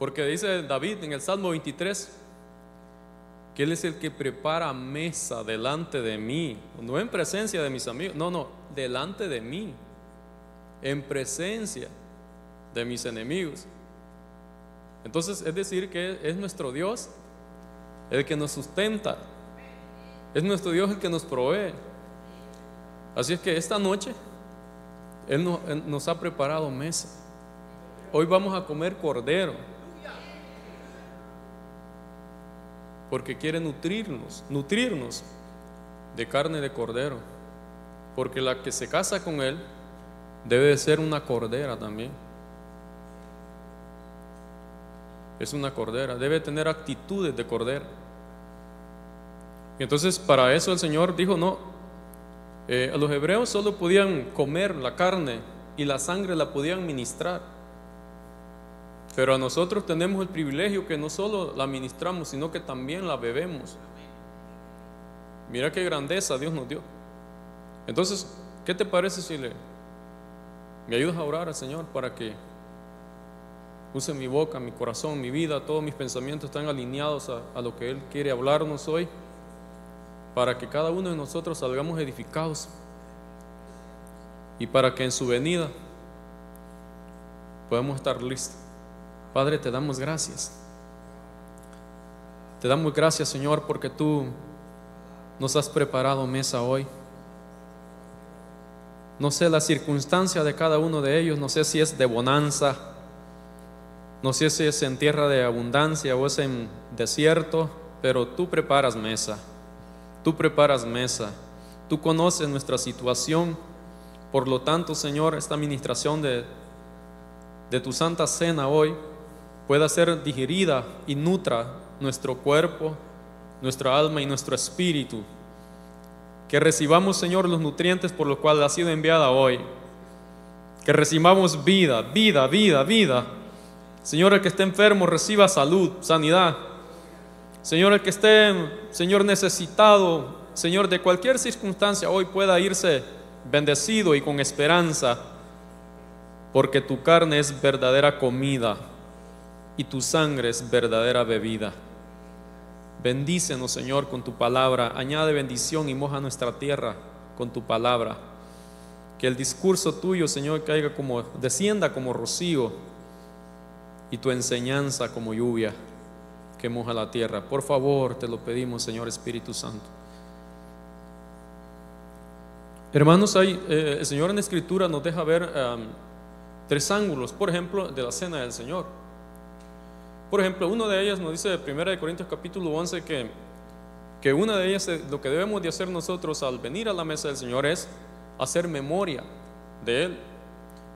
Porque dice David en el Salmo 23 que Él es el que prepara mesa delante de mí, no en presencia de mis amigos, no, no, delante de mí, en presencia de mis enemigos. Entonces, es decir, que es nuestro Dios el que nos sustenta, es nuestro Dios el que nos provee. Así es que esta noche Él nos, ha preparado mesa. Hoy vamos a comer cordero. Porque quiere nutrirnos, nutrirnos de carne de cordero. Porque la que se casa con Él debe de ser una cordera también. Es una cordera, debe tener actitudes de cordera. Y entonces para eso el Señor dijo, no, eh, a los hebreos solo podían comer la carne y la sangre la podían ministrar. Pero a nosotros tenemos el privilegio que no solo la ministramos, sino que también la bebemos. Mira qué grandeza Dios nos dio. Entonces, ¿qué te parece si le me ayudas a orar al Señor para que use mi boca, mi corazón, mi vida, todos mis pensamientos están alineados a, a lo que Él quiere hablarnos hoy? para que cada uno de nosotros salgamos edificados y para que en su venida podamos estar listos. Padre, te damos gracias. Te damos gracias, Señor, porque tú nos has preparado mesa hoy. No sé la circunstancia de cada uno de ellos, no sé si es de bonanza, no sé si es en tierra de abundancia o es en desierto, pero tú preparas mesa. Tú preparas mesa, tú conoces nuestra situación. Por lo tanto, Señor, esta administración de, de tu santa cena hoy pueda ser digerida y nutra nuestro cuerpo, nuestra alma y nuestro espíritu. Que recibamos, Señor, los nutrientes por los cuales ha sido enviada hoy. Que recibamos vida, vida, vida, vida. Señor, el que esté enfermo reciba salud, sanidad. Señor, el que esté, Señor, necesitado, Señor, de cualquier circunstancia, hoy pueda irse bendecido y con esperanza, porque tu carne es verdadera comida y tu sangre es verdadera bebida. Bendícenos, Señor, con tu palabra. Añade bendición y moja nuestra tierra con tu palabra. Que el discurso tuyo, Señor, caiga como, descienda como rocío y tu enseñanza como lluvia que moja la tierra. Por favor, te lo pedimos, Señor Espíritu Santo. Hermanos, hay, eh, el Señor en Escritura nos deja ver tres ángulos, por ejemplo, de la cena del Señor. Por ejemplo, uno de ellos nos dice de 1 Corintios capítulo 11 que, que una de ellas, lo que debemos de hacer nosotros al venir a la mesa del Señor es hacer memoria de Él.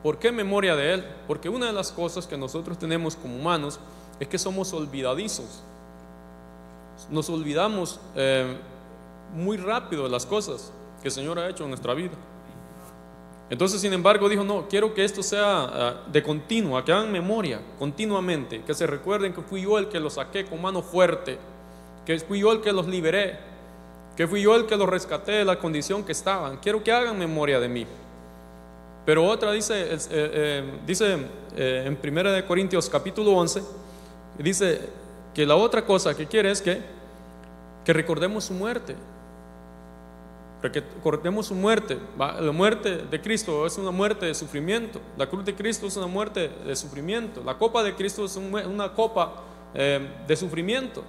¿Por qué memoria de Él? Porque una de las cosas que nosotros tenemos como humanos es que somos olvidadizos. Nos olvidamos eh, muy rápido de las cosas que el Señor ha hecho en nuestra vida. Entonces, sin embargo, dijo, no, quiero que esto sea ah, de continua, que hagan memoria continuamente, que se recuerden que fui yo el que los saqué con mano fuerte, que fui yo el que los liberé, que fui yo el que los rescaté de la condición que estaban. Quiero que hagan memoria de mí. Pero otra dice, eh, eh, dice en 1 Corintios capítulo 11, dice que la otra cosa que quiere es que, que recordemos su muerte. Que recordemos su muerte. La muerte de Cristo es una muerte de sufrimiento. La cruz de Cristo es una muerte de sufrimiento. La copa de Cristo es una copa eh, de sufrimiento.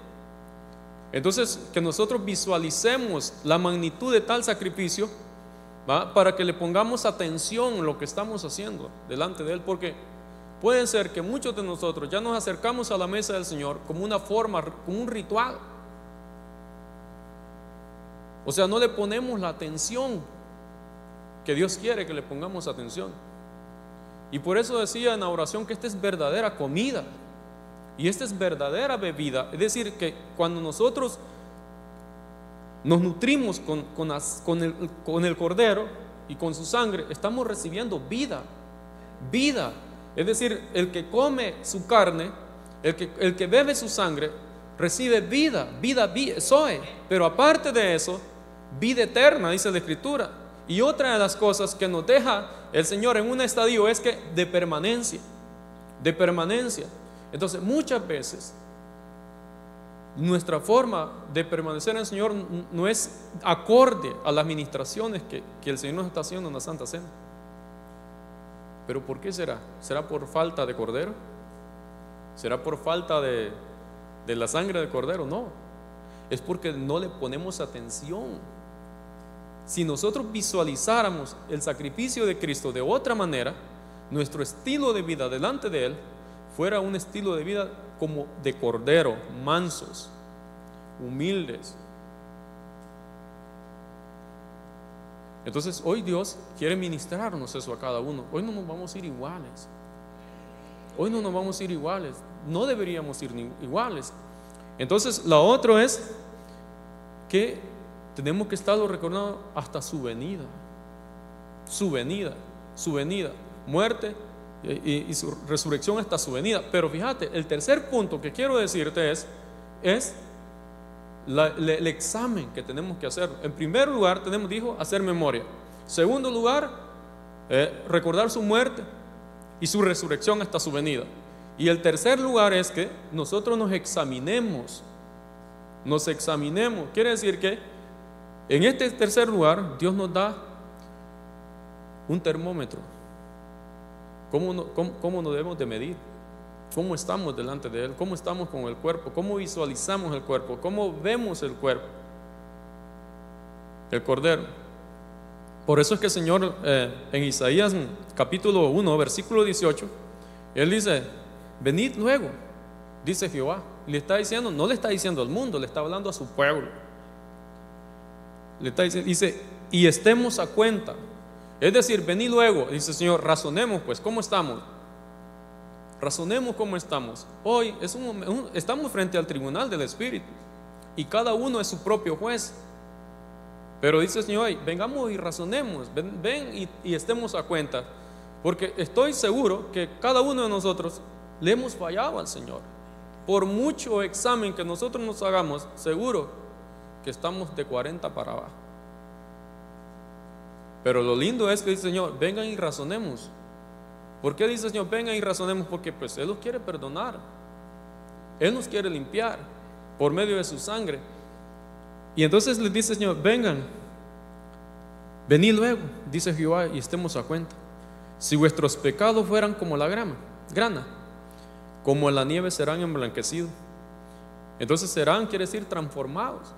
Entonces, que nosotros visualicemos la magnitud de tal sacrificio para que le pongamos atención en lo que estamos haciendo delante de Él, porque Puede ser que muchos de nosotros ya nos acercamos a la mesa del Señor como una forma, como un ritual. O sea, no le ponemos la atención que Dios quiere que le pongamos atención. Y por eso decía en la oración que esta es verdadera comida y esta es verdadera bebida. Es decir, que cuando nosotros nos nutrimos con, con, el, con el cordero y con su sangre, estamos recibiendo vida, vida. Es decir, el que come su carne, el que, el que bebe su sangre, recibe vida, vida, vida, soy. Pero aparte de eso, vida eterna, dice la Escritura. Y otra de las cosas que nos deja el Señor en un estadio es que de permanencia, de permanencia. Entonces, muchas veces nuestra forma de permanecer en el Señor no es acorde a las ministraciones que, que, el Señor nos está haciendo en la Santa Cena. Pero ¿por qué será? ¿Será por falta de cordero? ¿Será por falta de, de la sangre de cordero? No. Es porque no le ponemos atención. Si nosotros visualizáramos el sacrificio de Cristo de otra manera, nuestro estilo de vida delante de Él fuera un estilo de vida como de cordero, mansos, humildes. Entonces hoy Dios quiere ministrarnos eso a cada uno. Hoy no nos vamos a ir iguales. Hoy no nos vamos a ir iguales. No deberíamos ir iguales. Entonces la otra es que tenemos que estarlo recordando hasta su venida. Su venida, su venida. Muerte, y, su resurrección hasta su venida. Pero fíjate, el tercer punto que quiero decirte es, es el examen que tenemos que hacer. En primer lugar, tenemos, dijo, hacer memoria. Segundo lugar, eh, recordar su muerte y su resurrección hasta su venida. Y el tercer lugar es que nosotros nos examinemos, nos examinemos. Quiere decir que en este tercer lugar Dios nos da un termómetro ¿Cómo, nos debemos de medir? ¿Cómo estamos delante de Él? ¿Cómo estamos con el cuerpo? ¿Cómo visualizamos el cuerpo? ¿Cómo vemos el cuerpo? El Cordero. Por eso es que el Señor eh, en Isaías capítulo 1, versículo 18, Él dice, venid luego, dice Jehová. Le está diciendo, no le está diciendo al mundo, le está hablando a su pueblo. Le está diciendo, dice, y estemos a cuenta es decir, vení luego, dice el Señor, razonemos pues, ¿cómo estamos? Razonemos cómo estamos. Hoy es un, estamos frente al tribunal del Espíritu y cada uno es su propio juez. Pero dice el Señor, vengamos y razonemos, ven, y, estemos a cuenta, porque estoy seguro que cada uno de nosotros le hemos fallado al Señor. Por mucho examen que nosotros nos hagamos, seguro que estamos de 40 para abajo. Pero lo lindo es que dice Señor, vengan y razonemos. ¿Por qué dice Señor, vengan y razonemos? Porque pues Él los quiere perdonar. Él nos quiere limpiar por medio de su sangre. Y entonces les dice Señor, vengan, venid luego, dice Jehová, y estemos a cuenta. Si vuestros pecados fueran como la grama, grana, como la nieve serán emblanquecidos. Entonces serán, quiere decir, transformados.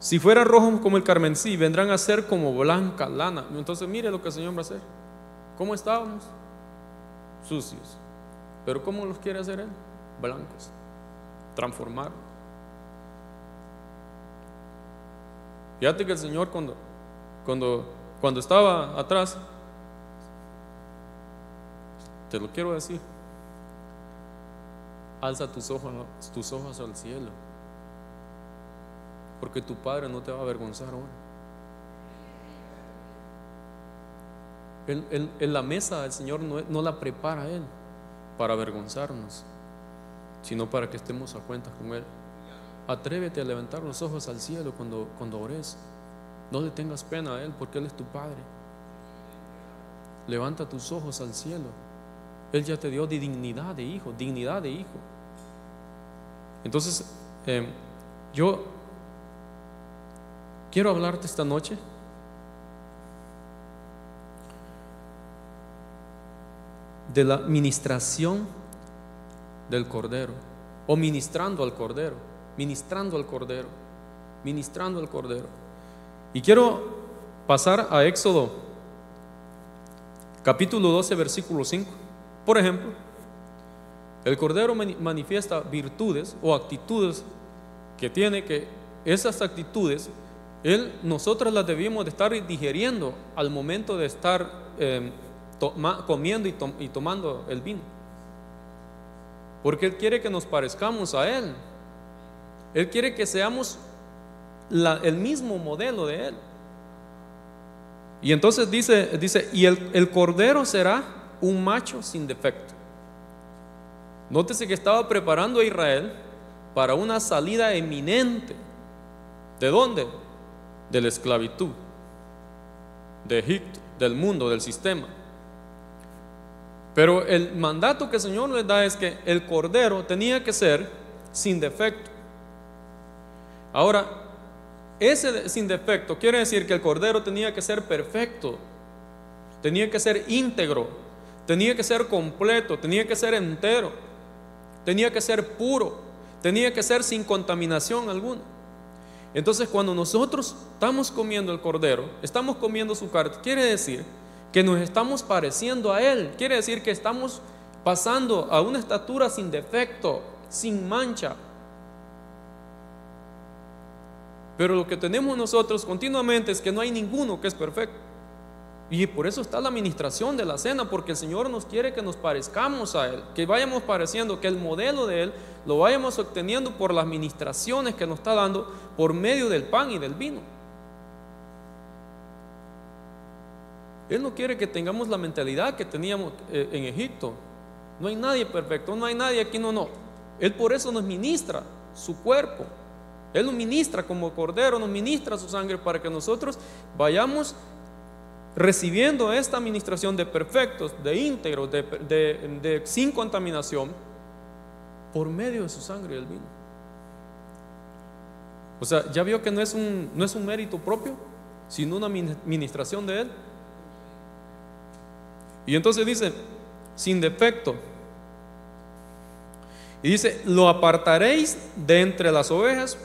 Si fueran rojos como el carmesí, vendrán a ser como blanca lana. Entonces mire lo que el Señor va a hacer. ¿Cómo estábamos? Sucios. Pero ¿cómo los quiere hacer Él? Blancos. Transformar. Fíjate que el Señor cuando, cuando, cuando estaba atrás, te lo quiero decir, alza tus ojos, tus ojos al cielo porque tu Padre no te va a avergonzar ahora. En la mesa del Señor no, la prepara Él para avergonzarnos, sino para que estemos a cuenta con Él. Atrévete a levantar los ojos al cielo cuando, cuando ores. No le tengas pena a Él porque Él es tu Padre. Levanta tus ojos al cielo. Él ya te dio dignidad de hijo, dignidad de hijo. Entonces, eh, yo Quiero hablarte esta noche de la ministración del Cordero, o ministrando al Cordero, ministrando al Cordero, ministrando al Cordero. Y quiero pasar a Éxodo, capítulo 12, versículo 5. Por ejemplo, el Cordero manifiesta virtudes o actitudes que tiene que esas actitudes él, nosotros las debimos de estar digeriendo al momento de estar em, comiendo y, tomando el vino. Porque Él quiere que nos parezcamos a Él. Él quiere que seamos el mismo modelo de Él. Y entonces dice, dice y el, el cordero será un macho sin defecto. Nótese que estaba preparando a Israel para una salida eminente. ¿De dónde? De la esclavitud, de Egipto, del mundo, del sistema. Pero el mandato que el Señor les da es que el cordero tenía que ser sin defecto. Ahora, ese sin defecto quiere decir que el cordero tenía que ser perfecto, tenía que ser íntegro, tenía que ser completo, tenía que ser entero, tenía que ser puro, tenía que ser sin contaminación alguna. Entonces, cuando nosotros estamos comiendo el cordero, estamos comiendo su carne, quiere decir que nos estamos pareciendo a Él, quiere decir que estamos pasando a una estatura sin defecto, sin mancha. Pero lo que tenemos nosotros continuamente es que no hay ninguno que es perfecto. Y por eso está la administración de la cena, porque el Señor nos quiere que nos parezcamos a Él, que vayamos pareciendo, que el modelo de Él lo vayamos obteniendo por las administraciones que nos está dando por medio del pan y del vino. Él no quiere que tengamos la mentalidad que teníamos eh, en Egipto. No hay nadie perfecto, no hay nadie aquí, no, no. Él por eso nos ministra su cuerpo. Él nos ministra como cordero, nos ministra su sangre para que nosotros vayamos recibiendo esta administración de perfectos, de íntegros, de, sin contaminación, por medio de su sangre y el vino. O sea, ya vio que no es un, no es un mérito propio, sino una administración de Él. Y entonces dice, sin defecto. Y dice, lo apartaréis de entre las ovejas,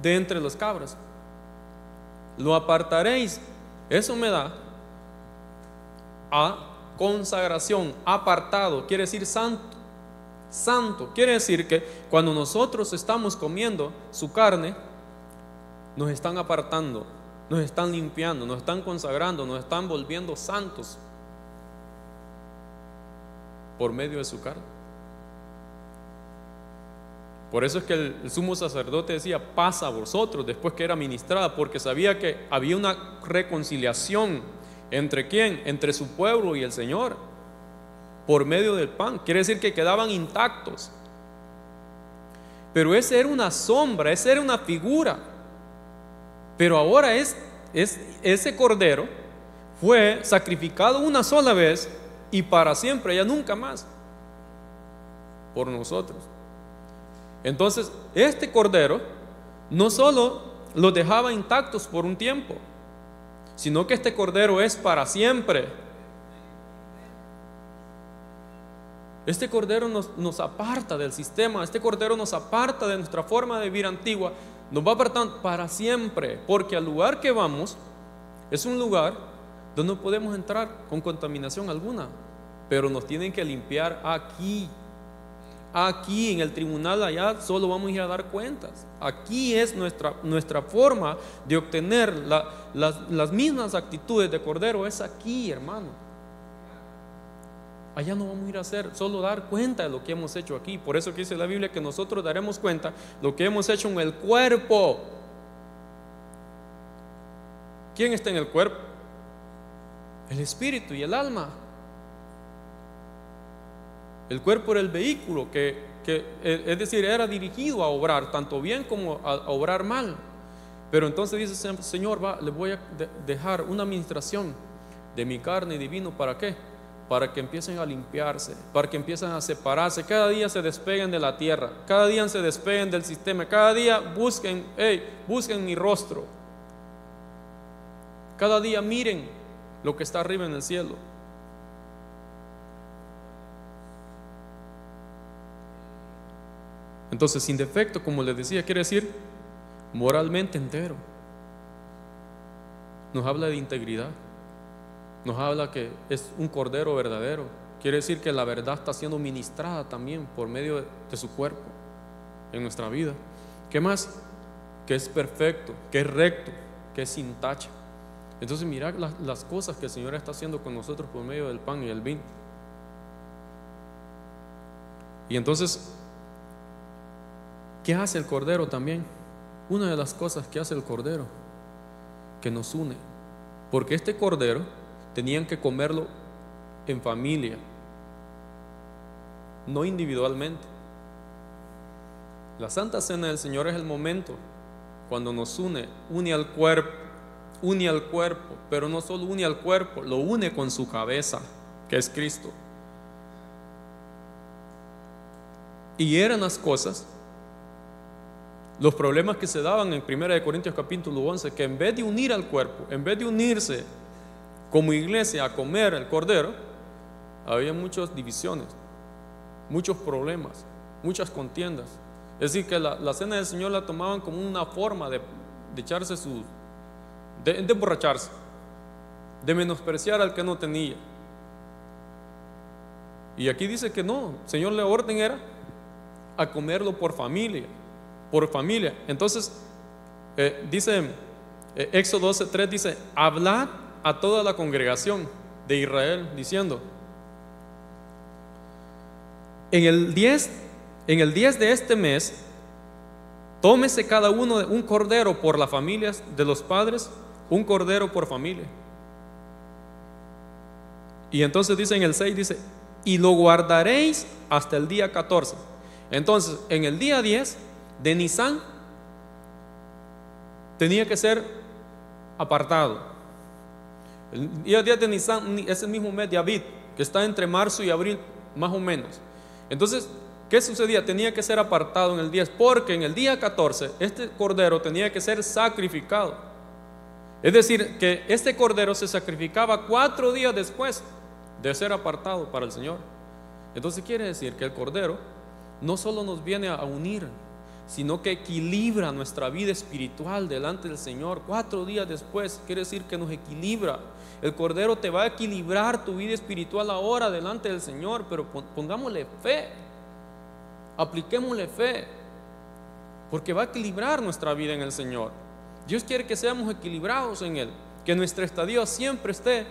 de entre las cabras. Lo apartaréis. Eso me da a consagración, apartado, quiere decir santo. Santo, quiere decir que cuando nosotros estamos comiendo su carne, nos están apartando, nos están limpiando, nos están consagrando, nos están volviendo santos por medio de su carne. Por eso es que el sumo sacerdote decía, pasa a vosotros después que era ministrada, porque sabía que había una reconciliación ¿Entre quién? Entre su pueblo y el Señor. Por medio del pan. Quiere decir que quedaban intactos. Pero esa era una sombra, esa era una figura. Pero ahora es, es ese cordero fue sacrificado una sola vez y para siempre, ya nunca más, por nosotros. Entonces, este cordero no solo los dejaba intactos por un tiempo, sino que este cordero es para siempre. Este cordero nos, aparta del sistema, este cordero nos aparta de nuestra forma de vivir antigua, nos va apartando para siempre, porque al lugar que vamos es un lugar donde no podemos entrar con contaminación alguna, pero nos tienen que limpiar aquí. Aquí en el tribunal allá solo vamos a ir a dar cuentas. Aquí es nuestra, nuestra forma de obtener las, las mismas actitudes de Cordero. Es aquí, hermano. Allá no vamos a ir a hacer, solo dar cuenta de lo que hemos hecho aquí. Por eso que dice la Biblia que nosotros daremos cuenta lo que hemos hecho en el cuerpo. ¿Quién está en el cuerpo? El espíritu y el alma. El cuerpo era el vehículo que, eh, es decir, era dirigido a obrar tanto bien como a, obrar mal. Pero entonces dice, Señor, va, le voy a dejar una administración de mi carne y divino. ¿Para qué? Para que empiecen a limpiarse, para que empiecen a separarse. Cada día se despeguen de la tierra, cada día se despeguen del sistema, cada día busquen, hey, busquen mi rostro. Cada día miren lo que está arriba en el cielo. Entonces, sin defecto, como les decía, quiere decir moralmente entero. Nos habla de integridad. Nos habla que es un cordero verdadero. Quiere decir que la verdad está siendo ministrada también por medio de, su cuerpo en nuestra vida. ¿Qué más? Que es perfecto, que es recto, que es sin tacha. Entonces mirad las, las cosas que el Señor está haciendo con nosotros por medio del pan y el vino. Y entonces ¿Qué hace el Cordero también? Una de las cosas que hace el Cordero, que nos une. Porque este Cordero tenían que comerlo en familia, no individualmente. La Santa Cena del Señor es el momento cuando nos une, une al cuerpo, une al cuerpo, pero no solo une al cuerpo, lo une con su cabeza, que es Cristo. y eran las cosas, los problemas que se daban en 1 Corintios capítulo 11, que en vez de unir al cuerpo, en vez de unirse como iglesia a comer el cordero, había muchas divisiones, muchos problemas, muchas contiendas. Es decir, que la, cena del Señor la tomaban como una forma de, echarse su, de, emborracharse, de menospreciar al que no tenía. Y aquí dice que no, Señor le orden era a comerlo por familia, por familia. Entonces, eh, dice eh, Éxodo 12.3, dice, hablad a toda la congregación de Israel, diciendo, en el 10, en el 10 de este mes, tómese cada uno un cordero por las familias de los padres, un cordero por familia. Y entonces dice en el 6, dice, y lo guardaréis hasta el día 14. Entonces, en el día 10 de Nisan tenía que ser apartado. El día 10 de Nisan es el mismo mes de Abid, que está entre marzo y abril, más o menos. Entonces, ¿qué sucedía? Tenía que ser apartado en el 10, porque en el día 14 este cordero tenía que ser sacrificado. Es decir, que este cordero se sacrificaba cuatro días después de ser apartado para el Señor. Entonces quiere decir que el Cordero no solo nos viene a unir, sino que equilibra nuestra vida espiritual delante del Señor. Cuatro días después quiere decir que nos equilibra. El Cordero te va a equilibrar tu vida espiritual ahora delante del Señor, pero pongámosle fe, apliquémosle fe, porque va a equilibrar nuestra vida en el Señor. Dios quiere que seamos equilibrados en Él, que nuestro estadio siempre esté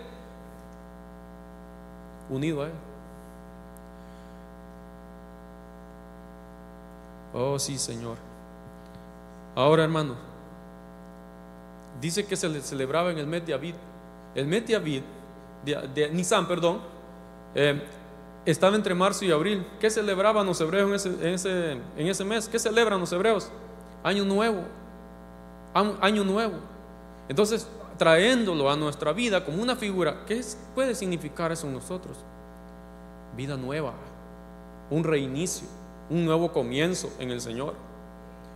unido a Él. Oh, sí, Señor. Ahora, hermano, dice que se le celebraba en el mes de Abid. El mes de Abid, de, Nisan, perdón, eh, estaba entre marzo y abril. ¿Qué celebraban los hebreos en ese, en ese, en ese mes? ¿Qué celebran los hebreos? Año nuevo. Año nuevo. Entonces, traéndolo a nuestra vida como una figura, ¿qué puede significar eso en nosotros? Vida nueva, un reinicio, un nuevo comienzo en el Señor.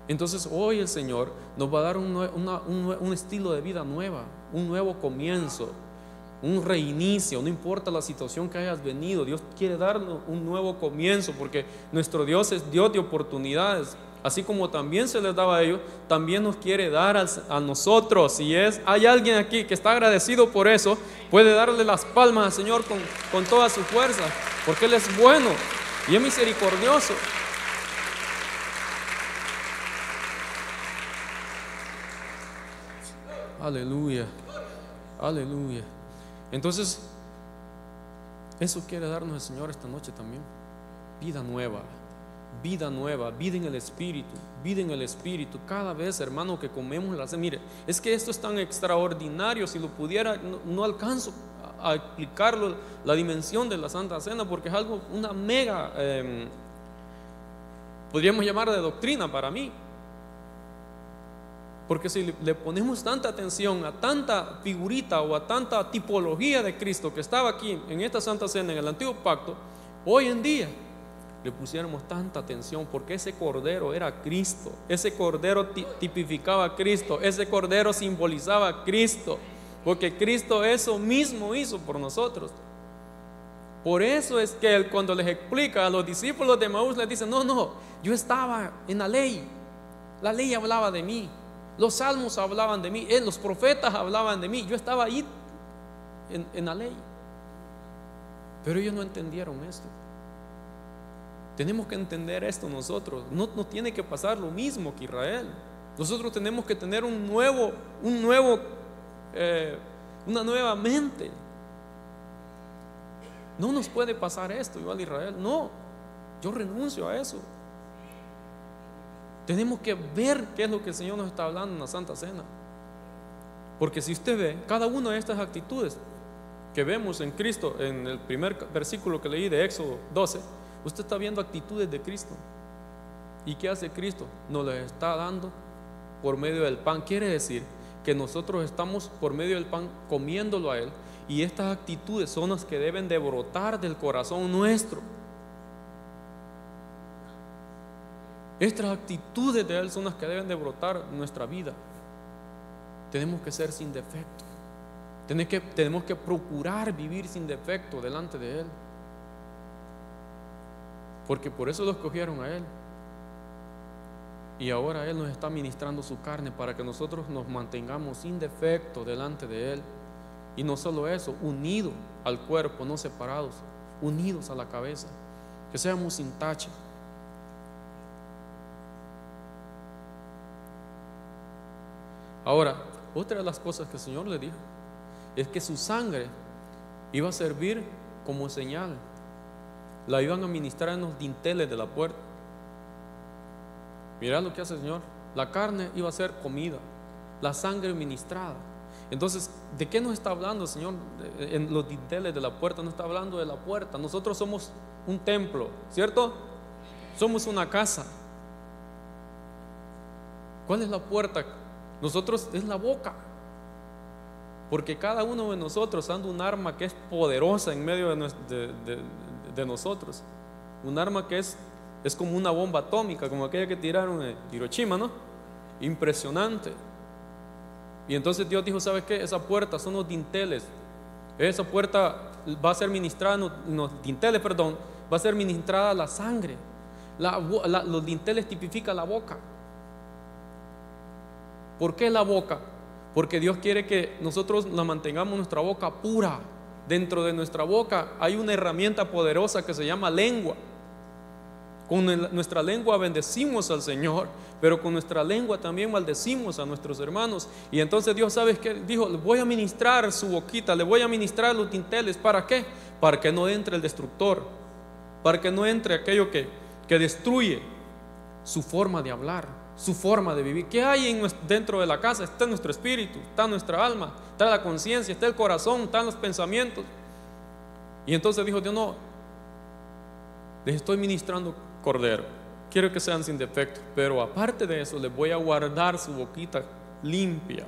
Entonces hoy el Señor nos va a dar un, un, estilo de vida nueva, un nuevo comienzo, un reinicio, no importa la situación que hayas venido, Dios quiere darnos un nuevo comienzo porque nuestro Dios es Dios de oportunidades así como también se les daba a ellos, también nos quiere dar a, nosotros. Si es, hay alguien aquí que está agradecido por eso, puede darle las palmas al Señor con, con toda su fuerza, porque Él es bueno y es misericordioso. Aleluya, aleluya. Entonces, eso quiere darnos el Señor esta noche también. Vida nueva vida nueva, vida en el Espíritu, vida en el Espíritu. Cada vez, hermano, que comemos la cena, mire, es que esto es tan extraordinario, si lo pudiera, no, alcanzo a, explicarlo, la dimensión de la Santa Cena, porque es algo, una mega, em, podríamos llamar de doctrina para mí. Porque si le ponemos tanta atención a tanta figurita o a tanta tipología de Cristo que estaba aquí en esta Santa Cena, en el Antiguo Pacto, hoy en día le pusiéramos tanta atención porque ese cordero era Cristo, ese cordero tipificaba a Cristo, ese cordero simbolizaba a Cristo, porque Cristo eso mismo hizo por nosotros. Por eso es que él cuando les explica a los discípulos de Maús les dice, no, no, yo estaba en la ley, la ley hablaba de mí, los salmos hablaban de mí, eh, los profetas hablaban de mí, yo estaba ahí en, la ley. Pero ellos no entendieron esto. Tenemos que entender esto nosotros. No nos tiene que pasar lo mismo que Israel. Nosotros tenemos que tener un nuevo, un nuevo, eh, una nueva mente. No nos puede pasar esto igual Israel. No, yo renuncio a eso. Tenemos que ver qué es lo que el Señor nos está hablando en la Santa Cena. Porque si usted ve cada una de estas actitudes que vemos en Cristo, en el primer versículo que leí de Éxodo 12, Usted está viendo actitudes de Cristo. ¿Y qué hace Cristo? Nos las está dando por medio del pan. Quiere decir que nosotros estamos por medio del pan comiéndolo a Él. Y estas actitudes son las que deben de brotar del corazón nuestro. Estas actitudes de Él son las que deben de brotar nuestra vida. Tenemos que ser sin defecto. Tenemos que, procurar vivir sin defecto delante de Él. Porque por eso lo escogieron a Él. Y ahora Él nos está ministrando su carne para que nosotros nos mantengamos sin defecto delante de Él. Y no solo eso, unidos al cuerpo, no separados, unidos a la cabeza. Que seamos sin tacha. Ahora, otra de las cosas que el Señor le dijo es que su sangre iba a servir como señal. La iban a ministrar en los dinteles de la puerta. Mirá lo que hace el Señor. La carne iba a ser comida, la sangre ministrada. Entonces, ¿de qué nos está hablando Señor? En los dinteles de la puerta, no está hablando de la puerta. Nosotros somos un templo, ¿cierto? Somos una casa. ¿Cuál es la puerta? Nosotros es la boca. Porque cada uno de nosotros anda un arma que es poderosa en medio de, nosotros. Un arma que es es como una bomba atómica, como aquella que tiraron en Hiroshima, ¿no? Impresionante. Y entonces Dios dijo, ¿sabes qué? Esa puerta son los dinteles. Esa puerta va a ser ministrada, los dinteles, perdón, va a ser ministrada la sangre. los dinteles tipifican la boca. ¿Por qué la boca? Porque Dios quiere que nosotros la mantengamos nuestra boca pura. Dentro de nuestra boca hay una herramienta poderosa que se llama lengua. Con nuestra lengua bendecimos al Señor, pero con nuestra lengua también maldecimos a nuestros hermanos. Y entonces Dios, ¿sabes qué? Dijo, le voy a ministrar su boquita, le voy a ministrar los tinteles. ¿Para qué? Para que no entre el destructor, para que no entre aquello que, que destruye su forma de hablar, su forma de vivir. ¿Qué hay en, dentro de la casa? Está nuestro espíritu, está nuestra alma, está la conciencia, está el corazón, están los pensamientos. Y entonces dijo Dios, no, les estoy ministrando cordero. Quiero que sean sin defecto, pero aparte de eso les voy a guardar su boquita limpia,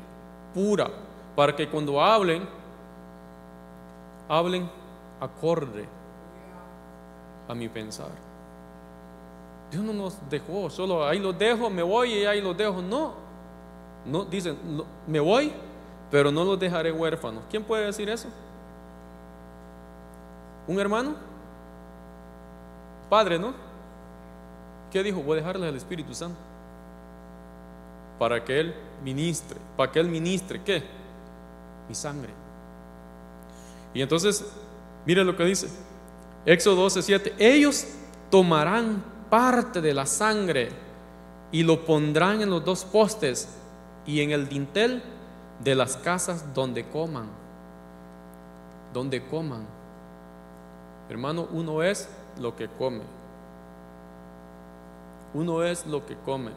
pura, para que cuando hablen, hablen acorde a mi pensar. Dios no nos dejó, solo ahí los dejo, me voy y ahí los dejo. No, no dicen, me voy, pero no los dejaré huérfanos. ¿Quién puede decir eso? ¿Un hermano? Padre, ¿no? ¿Qué dijo? Voy a dejarle al Espíritu Santo. Para que Él ministre. Para que Él ministre. ¿Qué? Mi sangre. Y entonces, mire lo que dice. Éxodo 12, 7. Ellos tomarán parte de la sangre y lo pondrán en los dos postes y en el dintel de las casas donde coman. Donde coman. Hermano, uno es lo que come. Uno es lo que come.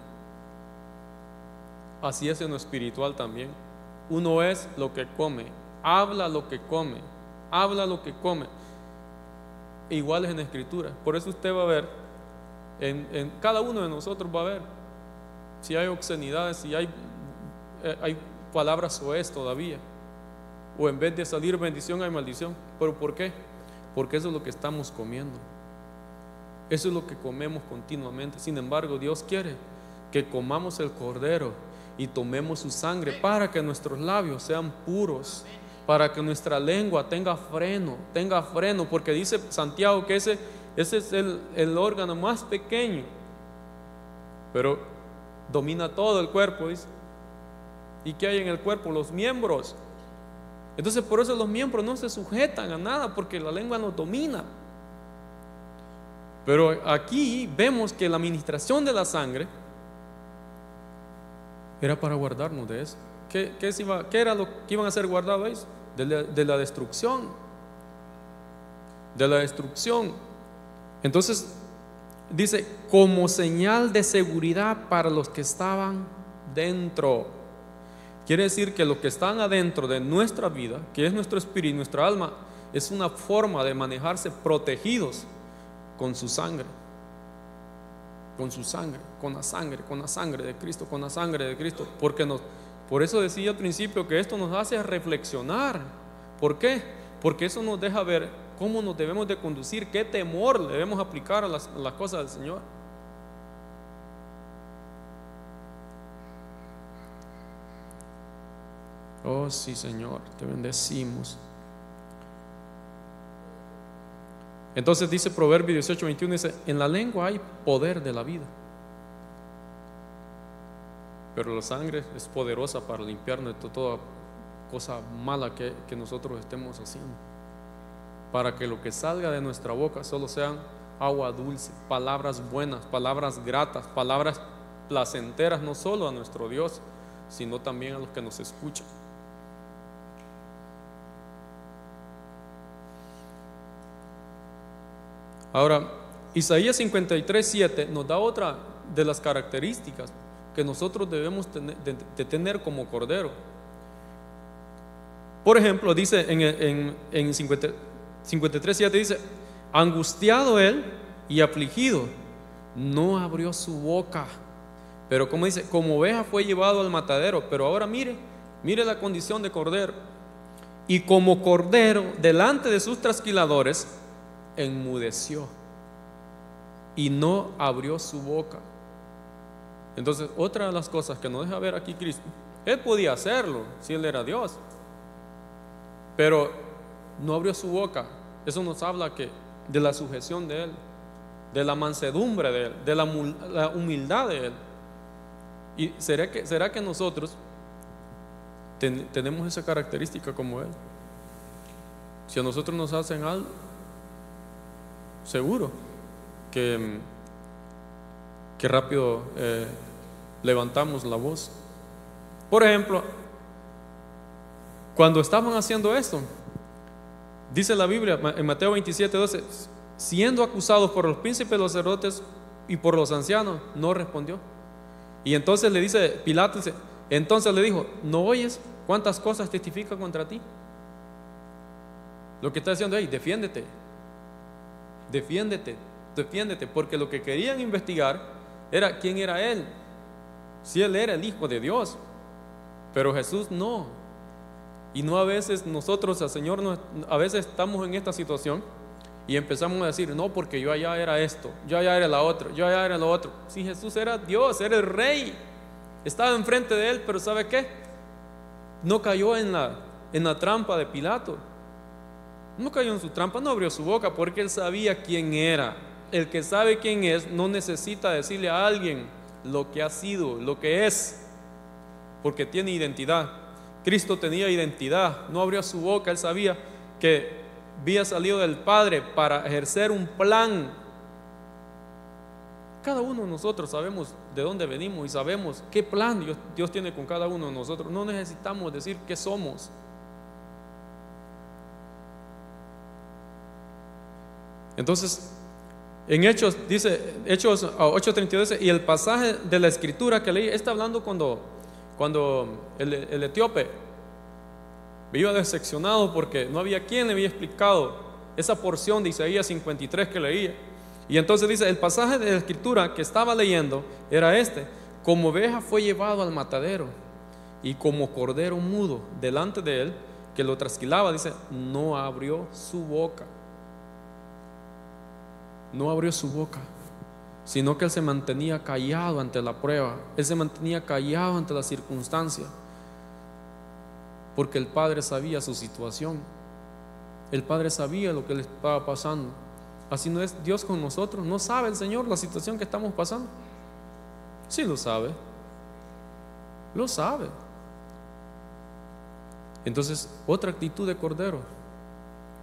Así es en lo espiritual también. Uno es lo que come. Habla lo que come. Habla lo que come. Igual es en la escritura. Por eso usted va a ver, en, cada uno de nosotros va a ver si hay obscenidades, si hay, eh, hay palabras todavía. O en vez de salir bendición hay maldición. ¿Pero por qué? Porque eso es lo que estamos comiendo. Eso es lo que comemos continuamente. Sin embargo, Dios quiere que comamos el cordero y tomemos su sangre para que nuestros labios sean puros, para que nuestra lengua tenga freno, tenga freno, porque dice Santiago que ese, ese es el, el órgano más pequeño, pero domina todo el cuerpo. ¿Y qué hay en el cuerpo? Los miembros. Entonces por eso los miembros no se sujetan a nada, porque la lengua nos domina. Pero aquí vemos que la administración de la sangre era para guardarnos de eso. ¿Qué, era lo que iban a ser guardados? De de la destrucción. De la destrucción. Entonces, dice, como señal de seguridad para los que estaban dentro. Quiere decir que los que están adentro de nuestra vida, que es nuestro espíritu y nuestra alma, es una forma de manejarse protegidos con su sangre. Con su sangre, con la sangre, con la sangre de Cristo, con la sangre de Cristo. Porque por eso decía al principio que esto nos hace reflexionar. ¿Por qué? Porque eso nos deja ver cómo nos debemos de conducir, qué temor debemos aplicar a las, cosas del Señor. Oh sí, Señor, te bendecimos. Entonces dice Proverbio 18, 21, dice, en la lengua hay poder de la vida, pero la sangre es poderosa para limpiarnos de toda cosa mala que nosotros estemos haciendo. Para que lo que salga de nuestra boca solo sean agua dulce, palabras buenas, palabras gratas, palabras placenteras, no solo a nuestro Dios, sino también a los que nos escuchan. Ahora, Isaías 53, 7 nos da otra de las características que nosotros debemos tener, como cordero. Por ejemplo, dice en, en, en 53, 7 dice, angustiado él y afligido, no abrió su boca. Pero como dice, como oveja fue llevado al matadero, pero ahora mire, mire la condición de cordero. Y como cordero delante de sus trasquiladores, enmudeció y no abrió su boca. Entonces, otra de las cosas que nos deja ver aquí Cristo, Él podía hacerlo si Él era Dios, pero no abrió su boca. Eso nos habla que de la sujeción de Él, de la mansedumbre de Él, de la, humildad de Él. ¿Y será que, será que nosotros tenemos esa característica como Él? Si a nosotros nos hacen algo, seguro que, que rápido eh, levantamos la voz. Por ejemplo, cuando estaban haciendo esto, dice la Biblia en Mateo 27, 12, siendo acusados por los príncipes, los sacerdotes y por los ancianos, no respondió. Y entonces le dice Pilato, entonces le dijo, ¿no oyes cuántas cosas testifica contra ti? Lo que está diciendo ahí, defiéndete, defiéndete, defiéndete, porque lo que querían investigar era quién era Él, si Él era el Hijo de Dios, pero Jesús no. Y no a veces nosotros, Señor, a veces estamos en esta situación y empezamos a decir, no, porque yo allá era esto, yo allá era la otra, yo allá era lo otro. Si Jesús era Dios, era el rey, estaba enfrente de Él, pero ¿sabe qué? No cayó en la, en la trampa de Pilato. No cayó en su trampa, no abrió su boca porque él sabía quién era. El que sabe quién es no necesita decirle a alguien lo que ha sido, lo que es, porque tiene identidad. Cristo tenía identidad, no abrió su boca, él sabía que había salido del Padre para ejercer un plan. Cada uno de nosotros sabemos de dónde venimos y sabemos qué plan Dios, tiene con cada uno de nosotros. No necesitamos decir qué somos. Entonces, en Hechos, dice, Hechos 8:32, y el pasaje de la escritura que leí, está hablando cuando, cuando el, etíope iba decepcionado porque no había quien le había explicado esa porción de Isaías 53 que leía. Y entonces dice, el pasaje de la escritura que estaba leyendo era este, como oveja fue llevado al matadero y como cordero mudo delante de él, que lo trasquilaba, dice, no abrió su boca no abrió su boca, sino que él se mantenía callado ante la prueba, él se mantenía callado ante la circunstancia, porque el Padre sabía su situación, el Padre sabía lo que le estaba pasando. Así no es Dios con nosotros, no sabe el Señor la situación que estamos pasando. Sí lo sabe, lo sabe. Entonces, otra actitud de cordero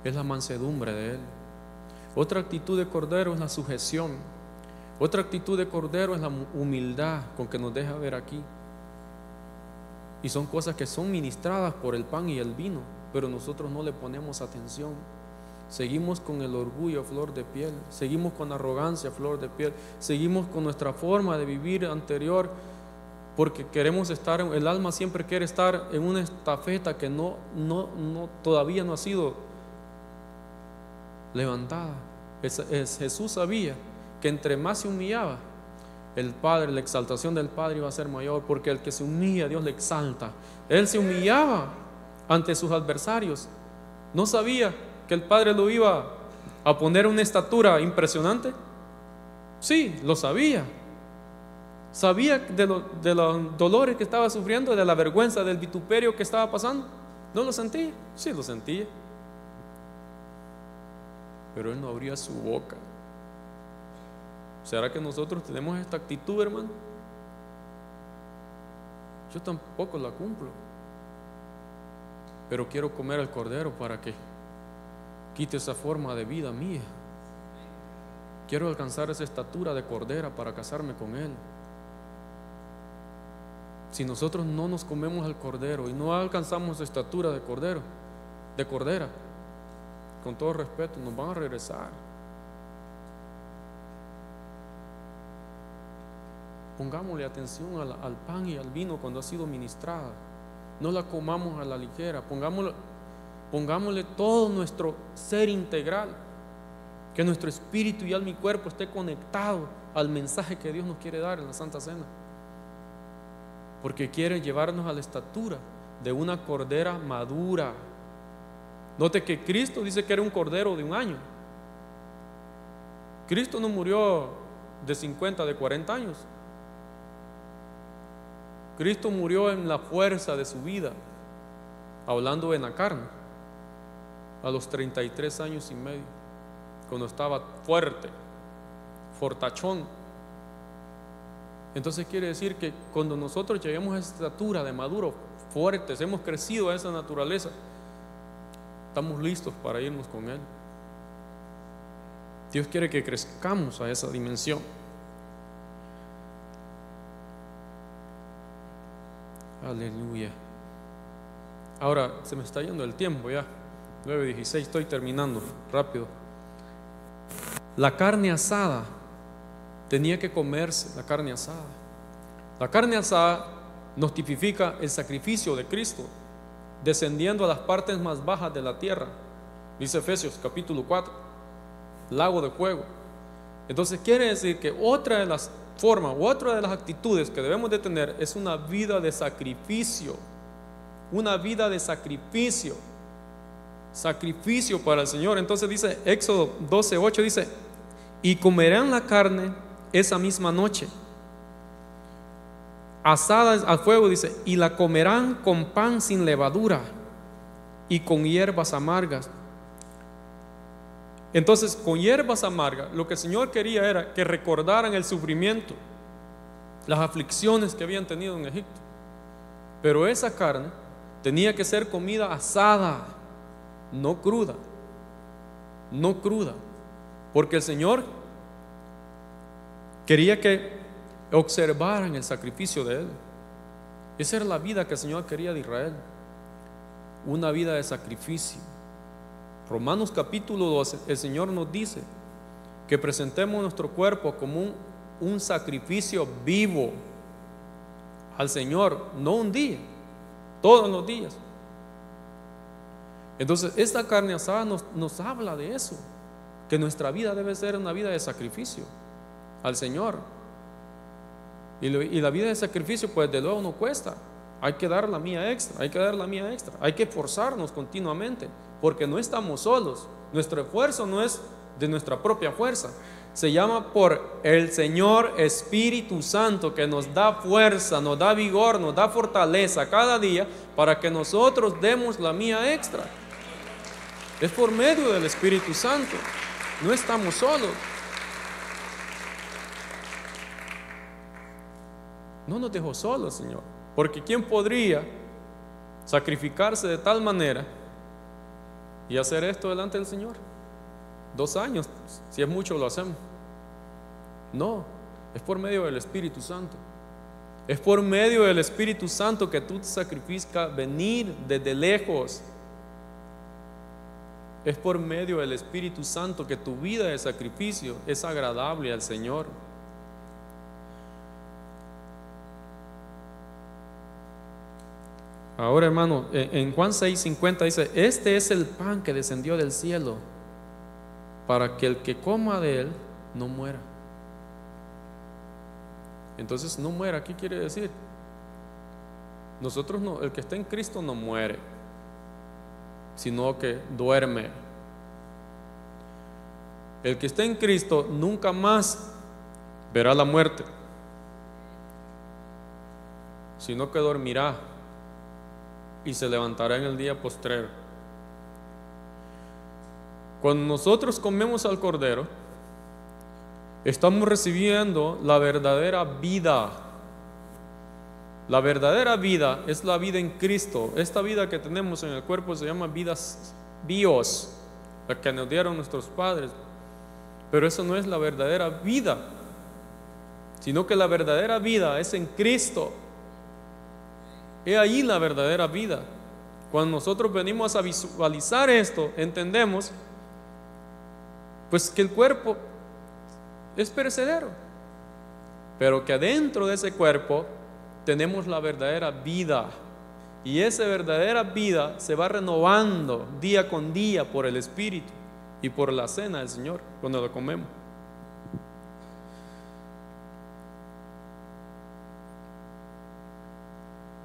es la mansedumbre de Él. Otra actitud de cordero es la sujeción. Otra actitud de cordero es la humildad con que nos deja ver aquí. Y son cosas que son ministradas por el pan y el vino, pero nosotros no le ponemos atención. Seguimos con el orgullo flor de piel, seguimos con arrogancia flor de piel, seguimos con nuestra forma de vivir anterior, porque queremos estar, el alma siempre quiere estar en una estafeta que no, no, no, todavía no ha sido levantada. Jesús sabía que entre más se humillaba, el Padre, la exaltación del Padre iba a ser mayor, porque el que se humilla, Dios le exalta. Él se humillaba ante sus adversarios. No sabía que el Padre lo iba a poner una estatura impresionante. Sí, lo sabía. Sabía de, de los dolores que estaba sufriendo, de la vergüenza, del vituperio que estaba pasando. ¿No lo sentía? Sí, lo sentía. Pero él no abría su boca. ¿Será que nosotros tenemos esta actitud, hermano? Yo tampoco la cumplo. Pero quiero comer el cordero para que quite esa forma de vida mía. Quiero alcanzar esa estatura de cordera para casarme con Él. Si nosotros no nos comemos el cordero y no alcanzamos estatura de cordero, de cordera, con todo respeto, nos van a regresar. Pongámosle atención al, pan y al vino cuando ha sido ministrada. No la comamos a la ligera. Pongámosle, pongámosle todo nuestro ser integral. Que nuestro espíritu y alma y cuerpo esté conectado al mensaje que Dios nos quiere dar en la Santa Cena porque quiere llevarnos a la estatura de una cordera madura. Note que Cristo dice que era un cordero de un año. Cristo no murió de 50, de 40 años. Cristo murió en la fuerza de su vida, hablando en la carne, a los 33 años y medio, cuando estaba fuerte, fortachón, entonces quiere decir que cuando nosotros lleguemos a esa estatura de maduro, fuertes, hemos crecido a esa naturaleza, estamos listos para irnos con Él. Dios quiere que crezcamos a esa dimensión. Aleluya. Ahora se me está yendo el tiempo ya. 9.16, estoy terminando rápido. La carne asada tenía que comerse la carne asada. La carne asada nos tipifica el sacrificio de Cristo, descendiendo a las partes más bajas de la tierra. Dice Efesios capítulo 4, lago de fuego. Entonces quiere decir que otra de las formas u otra de las actitudes que debemos de tener es una vida de sacrificio. Una vida de sacrificio. Sacrificio para el Señor. Entonces dice Éxodo 12, 8, dice, y comerán la carne esa misma noche. Asada al fuego, dice, y la comerán con pan sin levadura y con hierbas amargas. Entonces, con hierbas amargas, lo que el Señor quería era que recordaran el sufrimiento, las aflicciones que habían tenido en Egipto. Pero esa carne tenía que ser comida asada, no cruda, no cruda, porque el Señor Quería que observaran el sacrificio de Él. Esa era la vida que el Señor quería de Israel. Una vida de sacrificio. Romanos capítulo 12, el Señor nos dice que presentemos nuestro cuerpo como un, sacrificio vivo al Señor, no un día, todos los días. Entonces, esta carne asada nos, habla de eso, que nuestra vida debe ser una vida de sacrificio al Señor. Y, la vida de sacrificio, pues de luego no cuesta. Hay que dar la mía extra, hay que dar la mía extra. Hay que esforzarnos continuamente, porque no estamos solos. Nuestro esfuerzo no es de nuestra propia fuerza. Se llama por el Señor Espíritu Santo que nos da fuerza, nos da vigor, nos da fortaleza cada día para que nosotros demos la mía extra. Es por medio del Espíritu Santo. No estamos solos. No nos dejó solos, Señor. Porque ¿quién podría sacrificarse de tal manera y hacer esto delante del Señor? Dos años, si es mucho lo hacemos. No, es por medio del Espíritu Santo. Es por medio del Espíritu Santo que tú te sacrificas venir desde lejos. Es por medio del Espíritu Santo que tu vida de sacrificio es agradable al Señor. Ahora, hermano, en Juan 6:50 dice, este es el pan que descendió del cielo, para que el que coma de él no muera. Entonces, no muera, ¿qué quiere decir? Nosotros no, el que está en Cristo no muere, sino que duerme. El que está en Cristo nunca más verá la muerte. sino que dormirá y se levantará en el día postrero. Cuando nosotros comemos al Cordero, estamos recibiendo la verdadera vida. La verdadera vida es la vida en Cristo. Esta vida que tenemos en el cuerpo se llama vida bios, la que nos dieron nuestros padres. Pero eso no es la verdadera vida, sino que la verdadera vida es en Cristo. He ahí la verdadera vida. Cuando nosotros venimos a visualizar esto, entendemos pues que el cuerpo es perecedero, pero que adentro de ese cuerpo tenemos la verdadera vida. Y esa verdadera vida se va renovando día con día por el Espíritu y por la cena del Señor cuando lo comemos.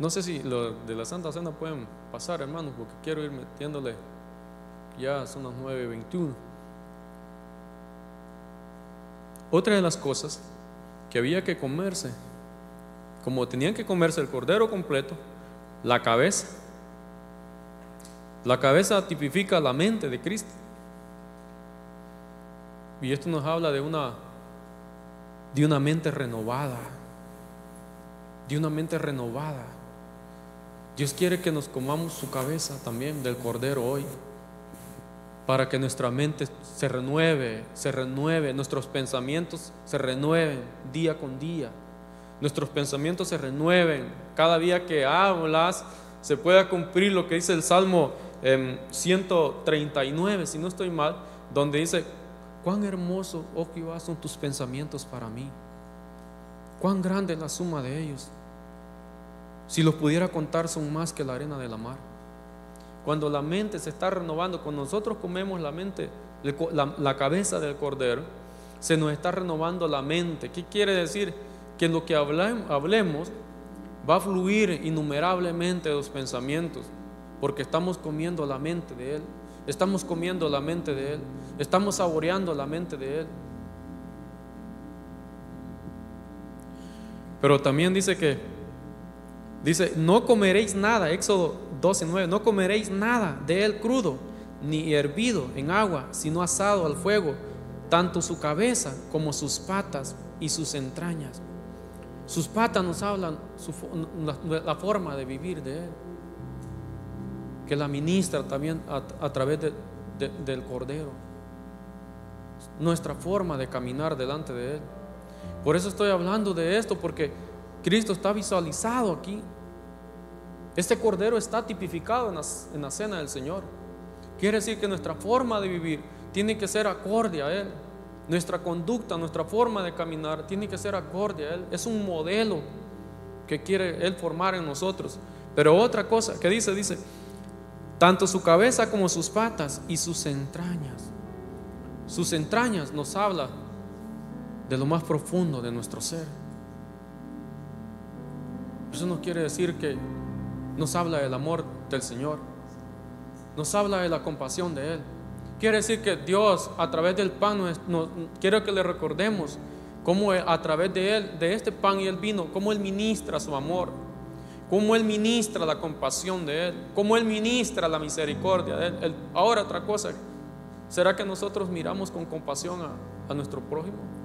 No sé si lo de la Santa Cena pueden pasar, hermanos, porque quiero ir metiéndole. Ya son las 9.21. Otra de las cosas que había que comerse, como tenían que comerse el cordero completo, la cabeza. La cabeza tipifica la mente de Cristo. Y esto nos habla de una de una mente renovada. De una mente renovada. Dios quiere que nos comamos su cabeza también del cordero hoy, para que nuestra mente se renueve, se renueve, nuestros pensamientos se renueven día con día, nuestros pensamientos se renueven, cada día que hablas se pueda cumplir lo que dice el Salmo 139, si no estoy mal, donde dice, cuán hermoso, oh Jehová, son tus pensamientos para mí, cuán grande es la suma de ellos. Si los pudiera contar, son más que la arena de la mar. Cuando la mente se está renovando, cuando nosotros comemos la mente, la, cabeza del cordero, se nos está renovando la mente. ¿Qué quiere decir? Que lo que hablemos va a fluir innumerablemente los pensamientos, porque estamos comiendo la mente de Él, estamos comiendo la mente de Él, estamos saboreando la mente de Él. Pero también dice que Dice, no comeréis nada, Éxodo 12, 9, no comeréis nada de él crudo, ni hervido en agua, sino asado al fuego, tanto su cabeza como sus patas y sus entrañas. Sus patas nos hablan la, forma de vivir de él, que la ministra también a, través del cordero, nuestra forma de caminar delante de él. Por eso estoy hablando de esto, porque Cristo está visualizado aquí. Este cordero está tipificado en la, cena del Señor. Quiere decir que nuestra forma de vivir tiene que ser acorde a Él. Nuestra conducta, nuestra forma de caminar tiene que ser acorde a Él. Es un modelo que quiere Él formar en nosotros. Pero otra cosa que dice, dice, tanto su cabeza como sus patas y sus entrañas. Sus entrañas nos habla de lo más profundo de nuestro ser. Eso no quiere decir que nos habla del amor del Señor, nos habla de la compasión de Él. Quiere decir que Dios a través del pan, nos, quiere que le recordemos cómo a través de Él, de este pan y el vino, cómo Él ministra su amor, cómo Él ministra la compasión de Él, cómo Él ministra la misericordia de Él. ahora otra cosa, ¿será que nosotros miramos con compasión a nuestro prójimo?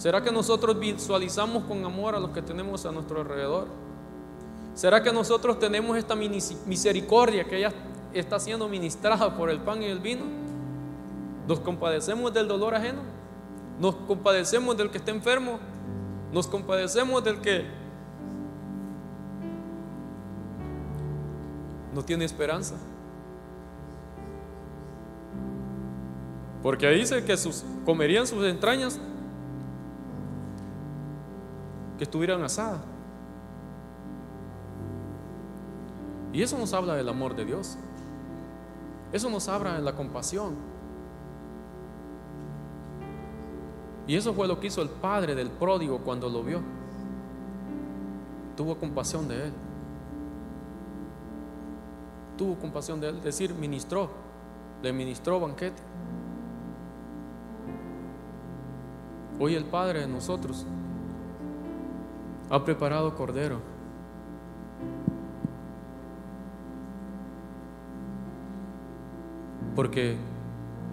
¿Será que nosotros visualizamos con amor a los que tenemos a nuestro alrededor? ¿Será que nosotros tenemos esta misericordia que ella está siendo ministrada por el pan y el vino? ¿Nos compadecemos del dolor ajeno? ¿Nos compadecemos del que está enfermo? ¿Nos compadecemos del que no tiene esperanza? Porque dice que sus, comerían sus entrañas que estuvieran asadas. Y eso nos habla del amor de Dios. Eso nos habla de la compasión. Y eso fue lo que hizo el padre del pródigo cuando lo vio. Tuvo compasión de él. Tuvo compasión de él, es decir, ministró, le ministró banquete. Hoy el Padre de nosotros ha preparado cordero Porque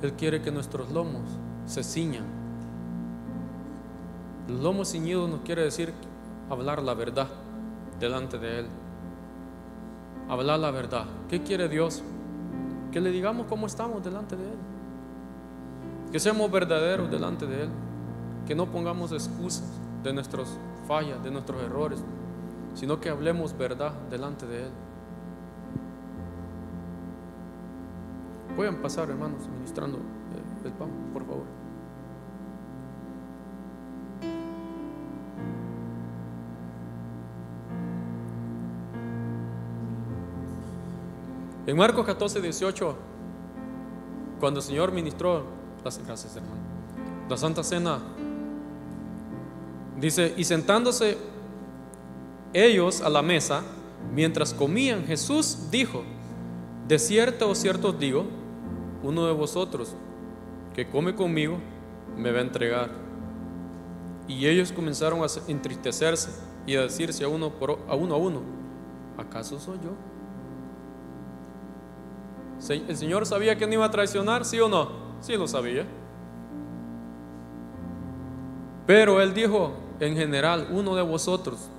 Él quiere que nuestros lomos se ciñan. Los lomos ciñidos nos quiere decir hablar la verdad delante de Él. Hablar la verdad. ¿Qué quiere Dios? Que le digamos cómo estamos delante de Él. Que seamos verdaderos delante de Él. Que no pongamos excusas de nuestras fallas, de nuestros errores, sino que hablemos verdad delante de Él. Pueden pasar, hermanos, ministrando eh, el pan, por favor. En Marcos 14, 18, cuando el Señor ministró, las gracias hermano, la Santa Cena, dice, y sentándose ellos a la mesa, mientras comían, Jesús dijo, de cierto o cierto os digo, uno de vosotros que come conmigo me va a entregar. Y ellos comenzaron a entristecerse y a decirse a uno, a uno a uno, ¿acaso soy yo? ¿El Señor sabía que no iba a traicionar? ¿Sí o no? Sí lo sabía. Pero Él dijo, en general, uno de vosotros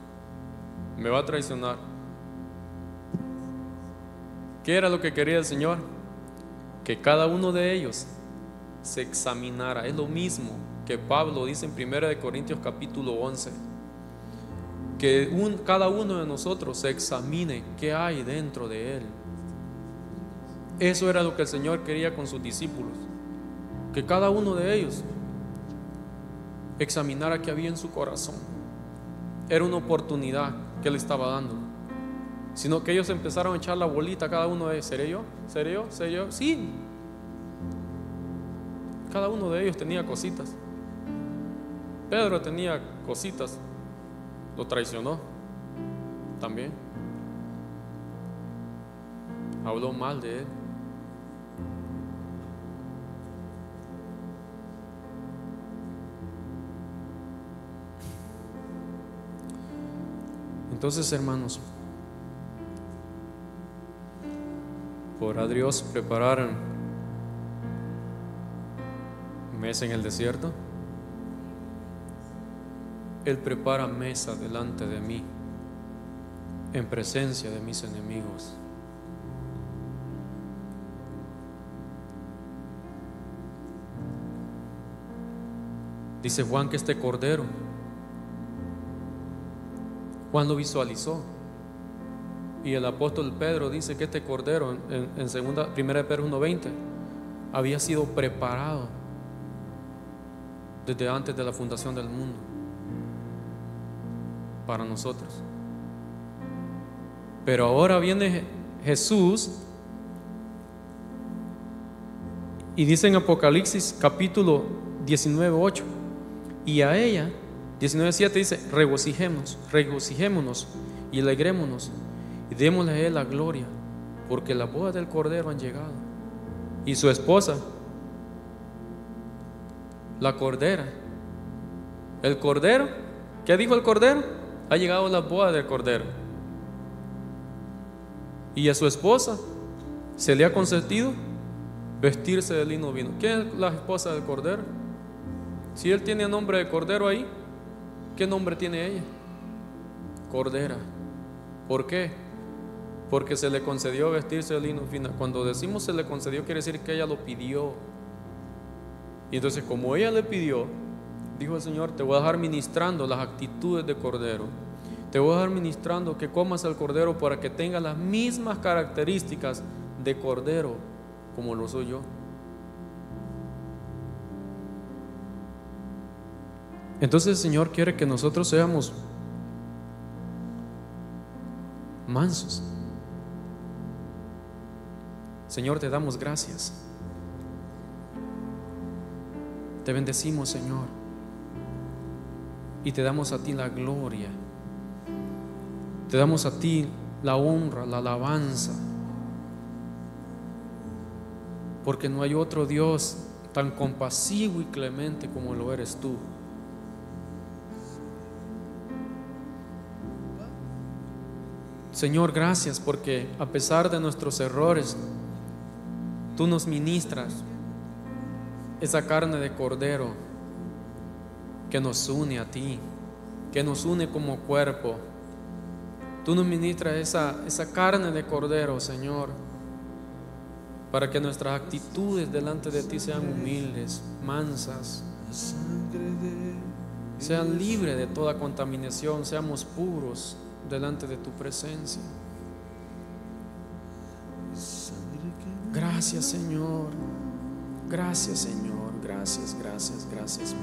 me va a traicionar. ¿Qué era lo que quería el Señor? Que cada uno de ellos se examinara. Es lo mismo que Pablo dice en 1 Corintios capítulo 11. Que cada uno de nosotros se examine qué hay dentro de él. Eso era lo que el Señor quería con sus discípulos. Que cada uno de ellos examinara qué había en su corazón. Era una oportunidad que le estaba dando. Sino que ellos empezaron a echar la bolita cada uno de ¿seré yo? ¿Seré yo? ¿Seré yo? Sí. Cada uno de ellos tenía cositas. Pedro tenía cositas. Lo traicionó también. Habló mal de él. Entonces, hermanos, ¿podrá Dios preparar mesa en el desierto? Él prepara mesa delante de mí, en presencia de mis enemigos. Dice Juan que este cordero Juan lo visualizó. Y el apóstol Pedro dice que este cordero en, segunda, primera de Pedro 1.20 había sido preparado desde antes de la fundación del mundo para nosotros. Pero ahora viene Jesús y dice en Apocalipsis capítulo 19.8 y a ella 19.7 dice, regocijémonos, regocijémonos y alegrémonos y démosle a Él la gloria, porque las bodas del Cordero han llegado. Y su esposa, la Cordera, el Cordero, ¿qué dijo el Cordero? Ha llegado la boda del Cordero. Y a su esposa se le ha consentido vestirse de lino vino. ¿Quién es la esposa del Cordero? Si él tiene nombre de Cordero ahí, ¿Qué nombre tiene ella? Cordera. ¿Por qué? Porque se le concedió vestirse de lino fino. Cuando decimos se le concedió, quiere decir que ella lo pidió. Y entonces, como ella le pidió, dijo el Señor: Te voy a dejar ministrando las actitudes de cordero. Te voy a dejar ministrando que comas el cordero para que tenga las mismas características de cordero como lo soy yo. Entonces Señor quiere que nosotros seamos mansos. Señor, te damos gracias. Te bendecimos, Señor. Y te damos a ti la gloria. Te damos a ti la honra, la alabanza. Porque no hay otro Dios tan compasivo y clemente como lo eres tú. Señor, gracias porque a pesar de nuestros errores, tú nos ministras esa carne de cordero que nos une a ti, que nos une como cuerpo. Tú nos ministras esa, esa carne de cordero, Señor, para que nuestras actitudes delante de ti sean humildes, mansas, sean libres de toda contaminación, seamos puros delante de tu presencia. Gracias Señor, gracias Señor, gracias, gracias, gracias.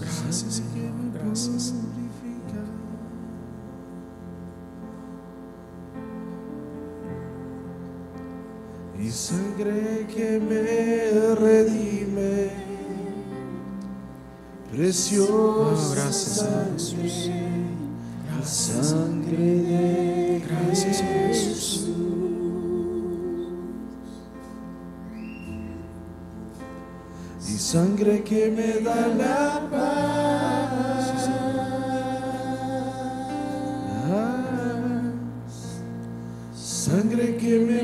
Gracias Señor, gracias. Y sangre que me redime, preciosa Oh, gracias, sangre, Jesús. la sangre de Gracias Jesús. y sangre que me da la paz, sangre que me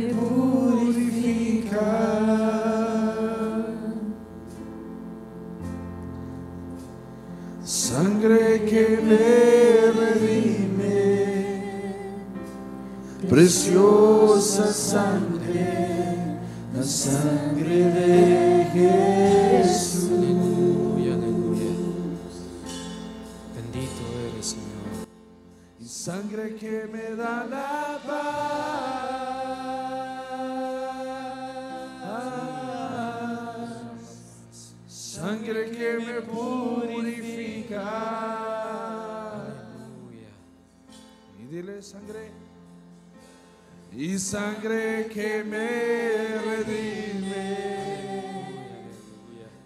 sangre, la sangre de Jesús. Aleluya, aleluya. Bendito eres Señor. y sangre que me da la paz, sangre que me purifica. Aleluya. Y dile sangre, y sangre que me redime,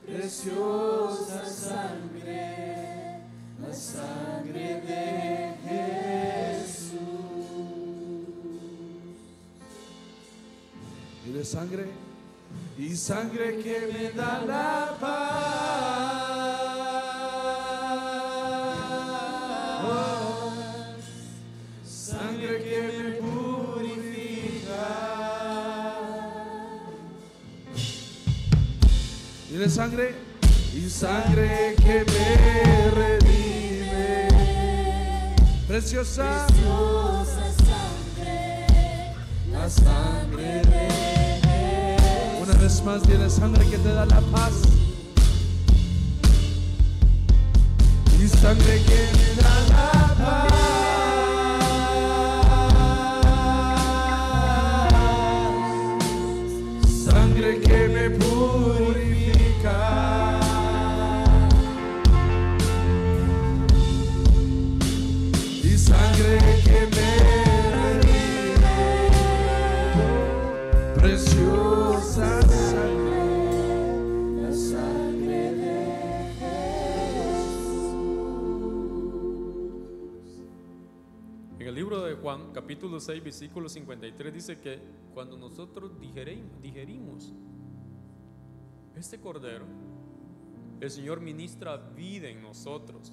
preciosa sangre, la sangre de Jesús. Dile sangre, y sangre que me da la paz, Dile sangre y sangre que me redime. Preciosa, Preciosa sangre, la sangre de Una vez más, dile sangre que te da la paz. Y sangre que me capítulo 6, versículo 53, dice que cuando nosotros digeri- digerimos este cordero, el Señor ministra vida en nosotros.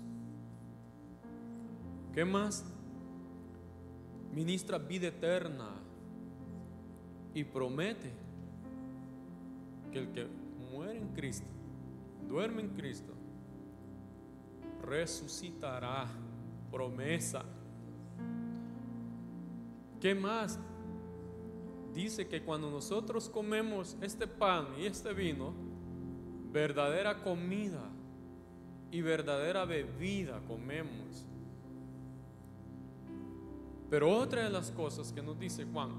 ¿Qué más? Ministra vida eterna y promete que el que muere en Cristo, duerme en Cristo, resucitará. Promesa. ¿Qué más? Dice que cuando nosotros comemos este pan y este vino, verdadera comida y verdadera bebida comemos. Pero otra de las cosas que nos dice Juan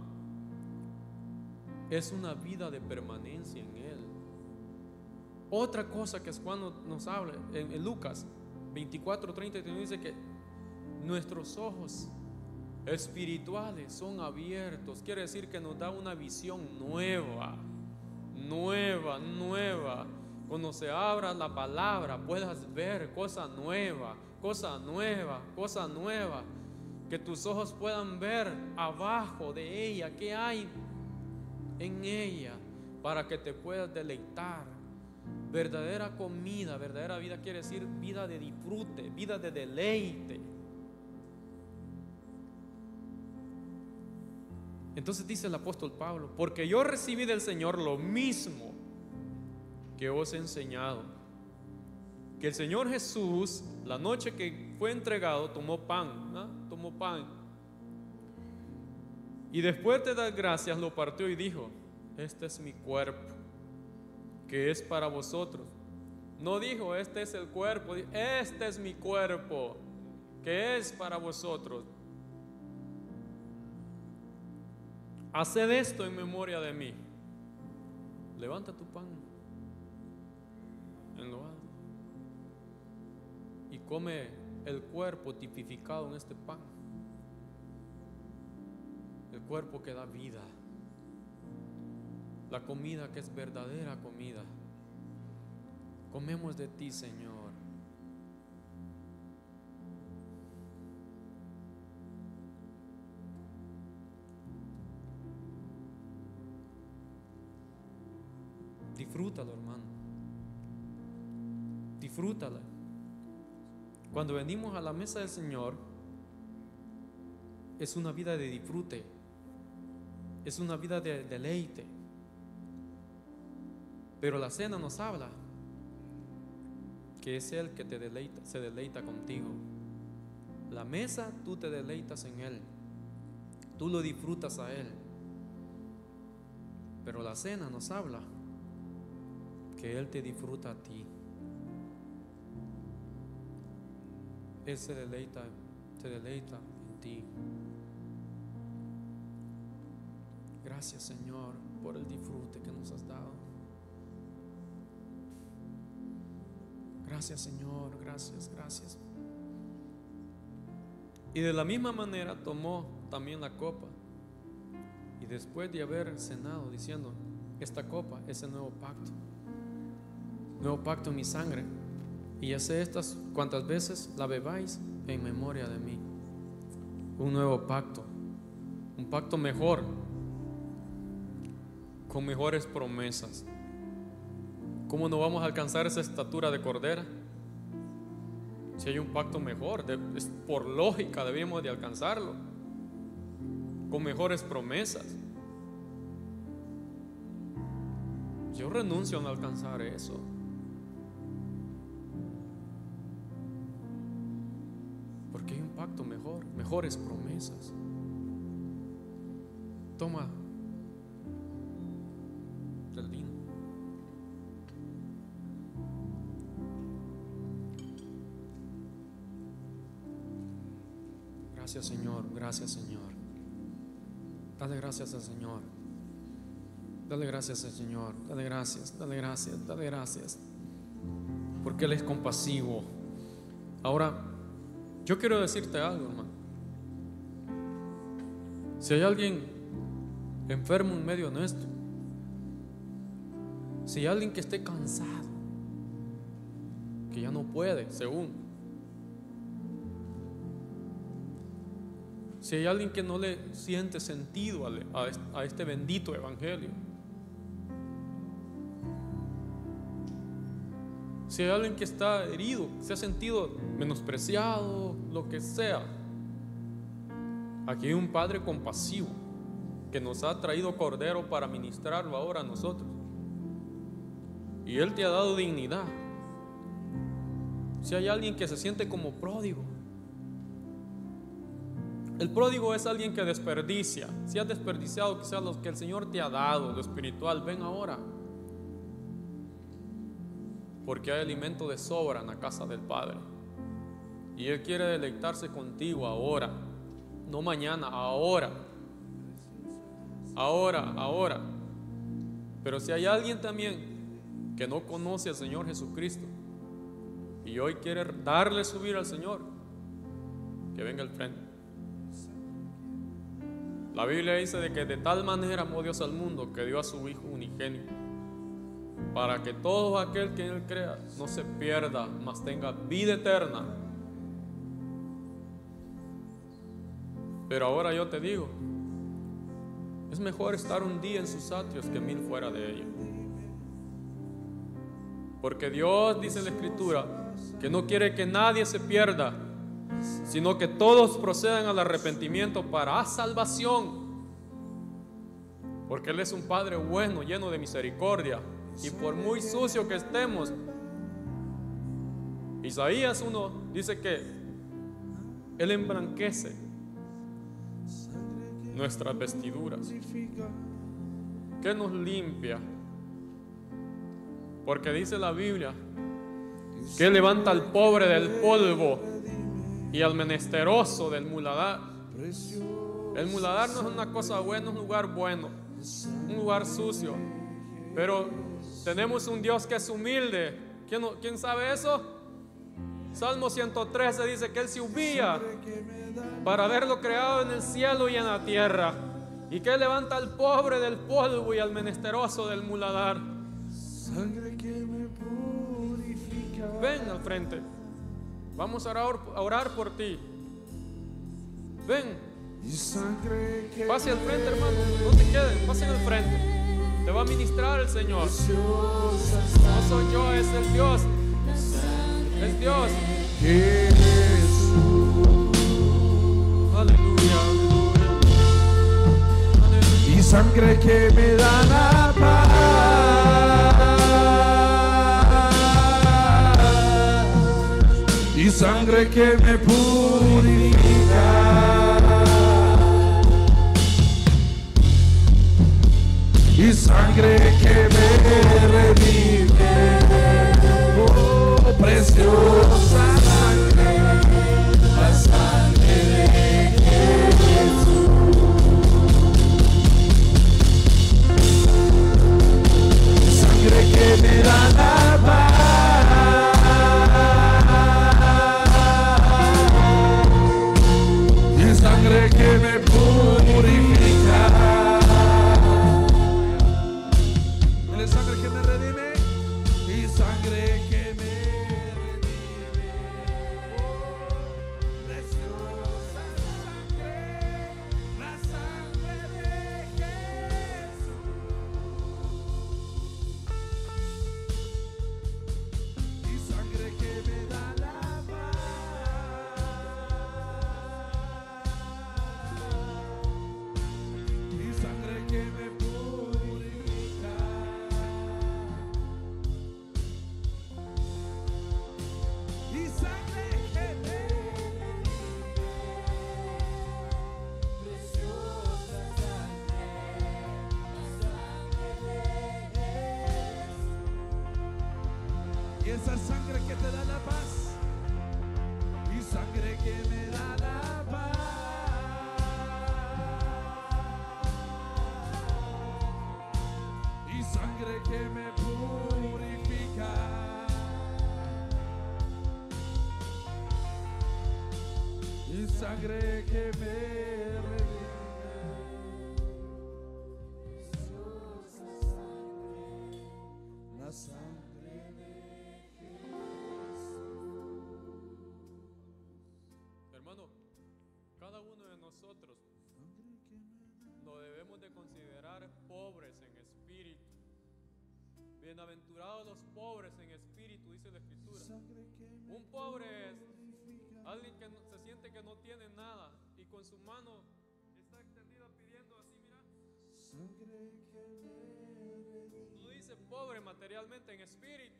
es una vida de permanencia en Él. Otra cosa que Juan nos- habla en, Lucas 24, 30 dice que nuestros ojos espirituales son abiertos. Quiere decir que nos da una visión nueva, nueva, nueva. Cuando se abra la palabra puedas ver cosa nueva, cosa nueva, cosa nueva. Que tus ojos puedan ver abajo de ella qué hay en ella para que te puedas deleitar. Verdadera comida, verdadera vida quiere decir vida de disfrute, vida de deleite. Entonces dice el apóstol Pablo, porque yo recibí del Señor lo mismo que os he enseñado. Que el Señor Jesús, la noche que fue entregado, tomó pan, tomó pan. Y después de dar gracias, lo partió y dijo, este es mi cuerpo, que es para vosotros. No dijo, este es el cuerpo, este es mi cuerpo, que es para vosotros. Haced esto en memoria de mí. Levanta tu pan en lo alto y come el cuerpo tipificado en este pan. El cuerpo que da vida. La comida que es verdadera comida. Comemos de ti, Señor. Disfrútalo, hermano. Disfrútala. Cuando venimos a la mesa del Señor, es una vida de disfrute. Es una vida de deleite. Pero la cena nos habla que es Él que te deleita, se deleita contigo. La mesa tú te deleitas en Él. Tú lo disfrutas a Él. Pero la cena nos habla que Él te disfruta a ti. Él se deleita, te deleita en ti. Gracias Señor por el disfrute que nos has dado. Gracias Señor, gracias, gracias. Y de la misma manera tomó también la copa. Y después de haber cenado diciendo, esta copa es el nuevo pacto. Nuevo pacto en mi sangre. Y hace estas cuantas veces la bebáis en memoria de mí. Un nuevo pacto. Un pacto mejor. Con mejores promesas. ¿Cómo no vamos a alcanzar esa estatura de cordera? Si hay un pacto mejor, por lógica debemos de alcanzarlo. Con mejores promesas. Yo renuncio a alcanzar eso. Mejores promesas. Toma del vino. Gracias Señor, gracias Señor. Dale gracias al Señor. Dale gracias al Señor. Dale gracias, dale gracias, dale gracias. Porque Él es compasivo. Ahora, yo quiero decirte algo, hermano. Si hay alguien enfermo en medio nuestro, si hay alguien que esté cansado, que ya no puede, según, Si hay alguien que no le siente sentido a este bendito evangelio. Si hay alguien que está herido, se ha sentido menospreciado, lo que sea. Aquí hay un Padre compasivo que nos ha traído cordero para ministrarlo ahora a nosotros. Y Él te ha dado dignidad. Si hay alguien que se siente como pródigo, el pródigo es alguien que desperdicia. Si has desperdiciado quizás lo que el Señor te ha dado, lo espiritual, ven ahora. Porque hay alimento de sobra en la casa del Padre. Y Él quiere deleitarse contigo ahora. No mañana, ahora. Ahora, ahora. Pero si hay alguien también que no conoce al Señor Jesucristo y hoy quiere darle subir al Señor, que venga al frente. La Biblia dice de que de tal manera amó Dios al mundo que dio a su Hijo unigénito, para que todo aquel que en Él crea no se pierda, mas tenga vida eterna. Pero ahora yo te digo, es mejor estar un día en sus atrios que mil fuera de ellos. Porque Dios dice en la Escritura que no quiere que nadie se pierda, sino que todos procedan al arrepentimiento para salvación. Porque Él es un Padre bueno, lleno de misericordia. Y por muy sucio que estemos, Isaías 1 dice que Él embranquece nuestras vestiduras, que nos limpia. Porque dice la Biblia que levanta al pobre del polvo y al menesteroso del muladar. El muladar no es una cosa buena, es un lugar bueno, un lugar sucio. Pero tenemos un Dios que es humilde. ¿Quién, quién sabe eso? Salmo 113 dice que Él se humilla para haberlo creado en el cielo y en la tierra. Y que levanta al pobre del polvo y al menesteroso del muladar. Sangre que me purifica. Ven al frente. Vamos a orar, a orar por ti. Ven, pase al frente, hermano. No te queden, pase al frente. Te va a ministrar el Señor. No soy yo, es el Dios. Es Dios. Sangre que me da la paz. Y sangre que me purifica. Y sangre que me redime. Oh, preciosa que me esa sangre que te da la paz y sangre que me da la paz y sangre que me purifica. Y sangre que me Un pobre es alguien que no- se siente que no tiene nada y con su mano está extendida pidiendo así, mira. No dice pobre materialmente en espíritu.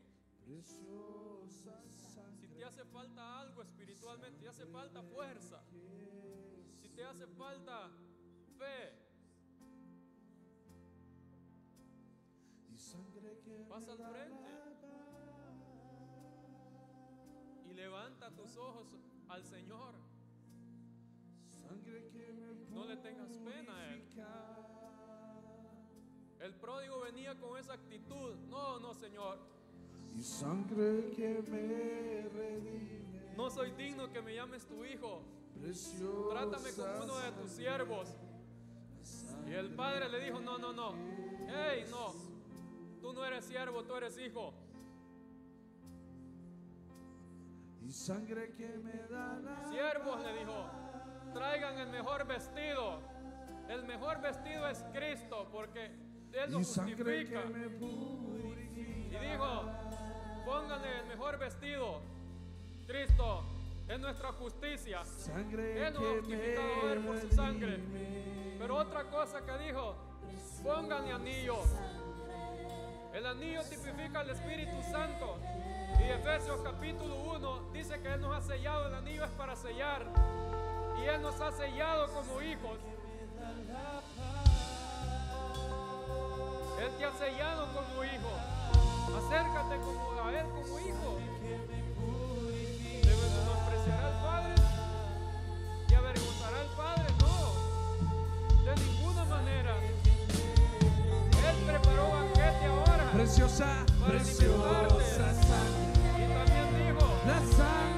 Si te hace falta algo espiritualmente, te hace falta fuerza, si te hace falta fe, pasa al frente levanta tus ojos al Señor. sangre que me No le tengas pena a Él. El pródigo venía con esa actitud. No, no, Señor. y sangre que me redime No soy digno que me llames tu hijo. Trátame como uno de tus siervos. Y el padre le dijo, no, no, no. Hey, no. Tú no eres siervo, tú eres hijo. Siervos le dijo, traigan el mejor vestido. El mejor vestido es Cristo, porque Él lo justifica. y dijo, pónganle el mejor vestido. Cristo es nuestra justicia. Él nos ha justificado Él por su sangre. Pero otra cosa que dijo, pónganle anillo. El anillo tipifica al Espíritu Santo. Efesios capítulo 1 dice que Él nos ha sellado, el anillo es para sellar. Y Él nos ha sellado como hijos. Él te ha sellado como hijo. Acércate como a Él como hijo. Debes menospreciar al Padre y avergonzará al Padre. No, de ninguna manera. Él preparó banquete ahora. Preciosa, para preciosa. nessa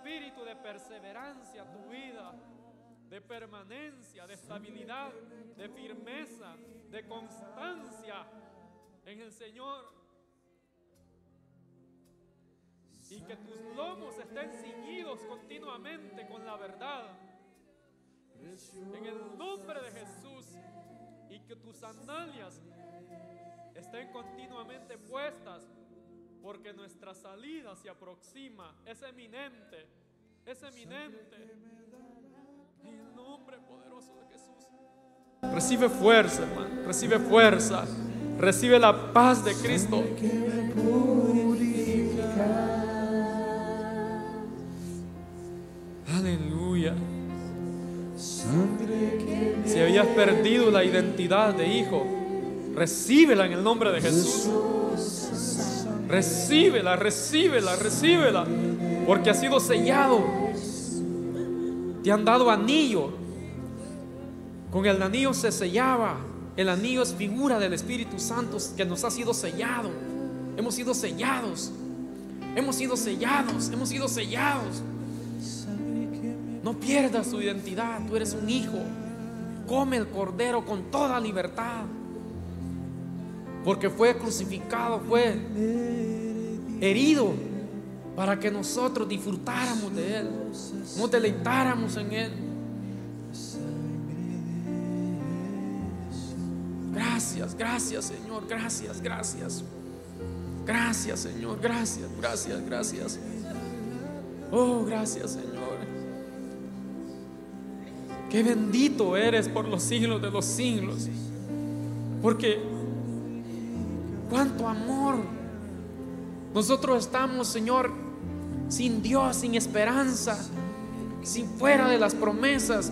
espíritu de perseverancia a tu vida, de permanencia, de estabilidad, de firmeza, de constancia en el Señor. Y que tus lomos estén ceñidos continuamente con la verdad. En el nombre de Jesús. Y que tus sandalias estén continuamente puestas porque nuestra salida se aproxima, es eminente, es eminente. En nombre poderoso de Jesús. Recibe fuerza, hermano, recibe fuerza, recibe la paz de Cristo. Aleluya. Si habías perdido la identidad de hijo, recíbela en el nombre de Jesús. Recíbela, recíbela, recíbela, porque ha sido sellado. Te han dado anillo. Con el anillo se sellaba. El anillo es figura del Espíritu Santo que nos ha sido sellado. Hemos sido sellados. Hemos sido sellados. Hemos sido sellados. No pierdas tu identidad. Tú eres un hijo. Come el cordero con toda libertad. Porque fue crucificado, fue herido para que nosotros disfrutáramos de Él, nos deleitáramos en Él. Gracias, gracias Señor, gracias, gracias. Gracias Señor, gracias, gracias, gracias. Oh, gracias Señor. Qué bendito eres por los siglos de los siglos. Porque cuánto amor. Nosotros estamos, Señor, sin Dios, sin esperanza, sin fuera de las promesas,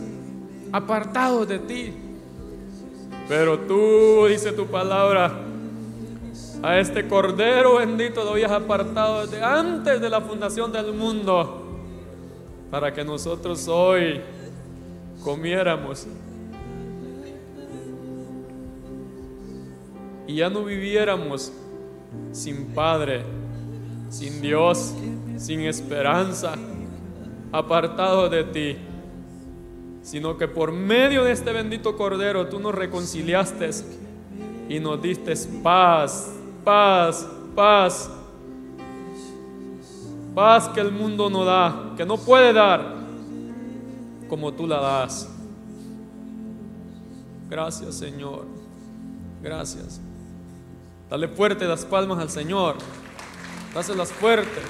apartados de ti. Pero tú, dice tu palabra, a este Cordero bendito lo habías apartado desde antes de la fundación del mundo, para que nosotros hoy comiéramos y ya no viviéramos sin Padre, sin Dios, sin esperanza, apartados de ti, sino que por medio de este bendito Cordero tú nos reconciliaste y nos diste paz, paz, paz, paz que el mundo no da, que no puede dar como tú la das. Gracias Señor, gracias. Dale fuerte las palmas al Señor. Dáselas fuerte.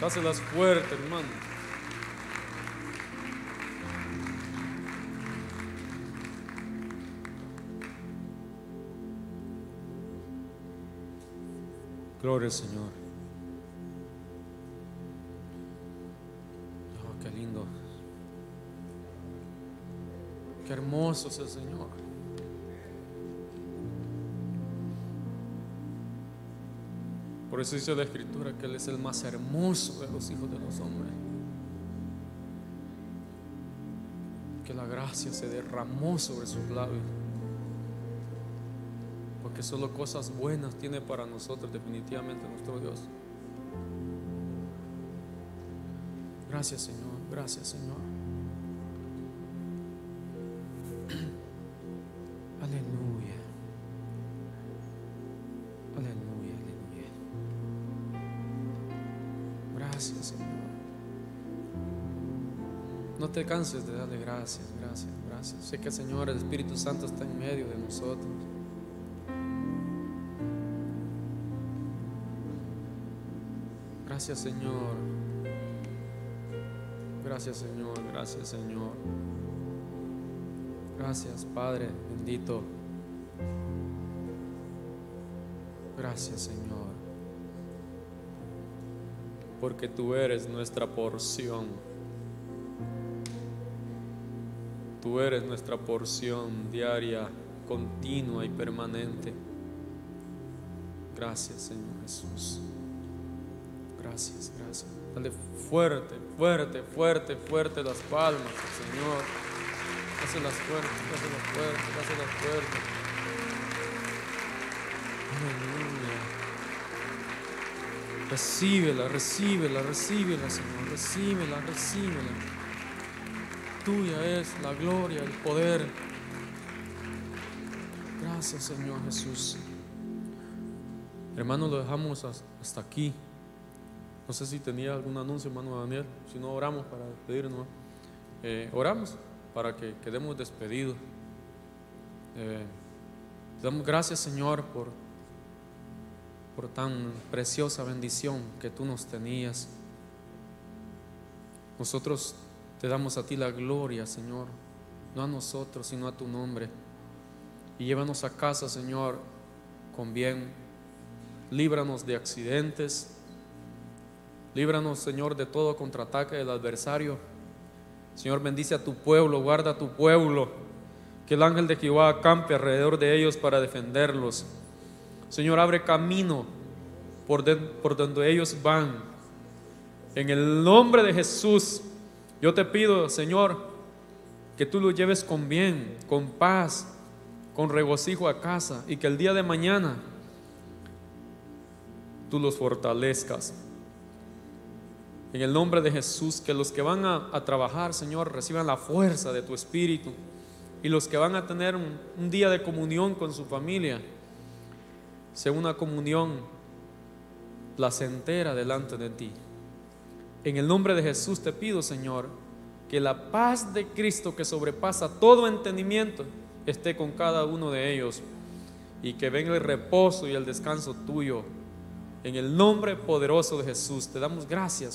Dáselas fuerte, hermano. Gloria al Señor. Qué hermoso es el Señor. Por eso dice la Escritura que Él es el más hermoso de los hijos de los hombres. Que la gracia se derramó sobre sus labios. Porque solo cosas buenas tiene para nosotros definitivamente nuestro Dios. Gracias Señor, gracias Señor. Te canses de darle gracias, gracias, gracias. Sé que Señor, el Espíritu Santo está en medio de nosotros. Gracias, Señor. Gracias, Señor. Gracias, Señor. Gracias, Padre bendito. Gracias, Señor. Porque tú eres nuestra porción. Tú eres nuestra porción diaria, continua y permanente. Gracias, Señor Jesús. Gracias, gracias. Dale fuerte, fuerte, fuerte, fuerte las palmas, Señor. Hácelas fuertes, hácelas fuertes, hácelas fuertes. Aleluya. Recíbela, recíbela, recíbela, Señor. Recíbela, recíbela. Tuya es la gloria, el poder. Gracias, Señor Jesús. Hermano, lo dejamos has- hasta aquí. No sé si tenía algún anuncio, hermano Daniel. Si no, oramos para despedirnos. Eh, oramos para que quedemos despedidos. Eh, damos gracias, Señor, por, por tan preciosa bendición que tú nos tenías. Nosotros te damos a ti la gloria, Señor, no a nosotros, sino a tu nombre. Y llévanos a casa, Señor, con bien. Líbranos de accidentes. Líbranos, Señor, de todo contraataque del adversario. Señor, bendice a tu pueblo, guarda a tu pueblo. Que el ángel de Jehová acampe alrededor de ellos para defenderlos. Señor, abre camino por, de- por donde ellos van. En el nombre de Jesús, yo te pido, Señor, que tú los lleves con bien, con paz, con regocijo a casa y que el día de mañana tú los fortalezcas. En el nombre de Jesús, que los que van a, trabajar, Señor, reciban la fuerza de tu Espíritu. Y los que van a tener un día de comunión con su familia, sea una comunión placentera delante de ti. En el nombre de Jesús te pido, Señor, que la paz de Cristo que sobrepasa todo entendimiento esté con cada uno de ellos y que venga el reposo y el descanso tuyo. En el nombre poderoso de Jesús te damos gracias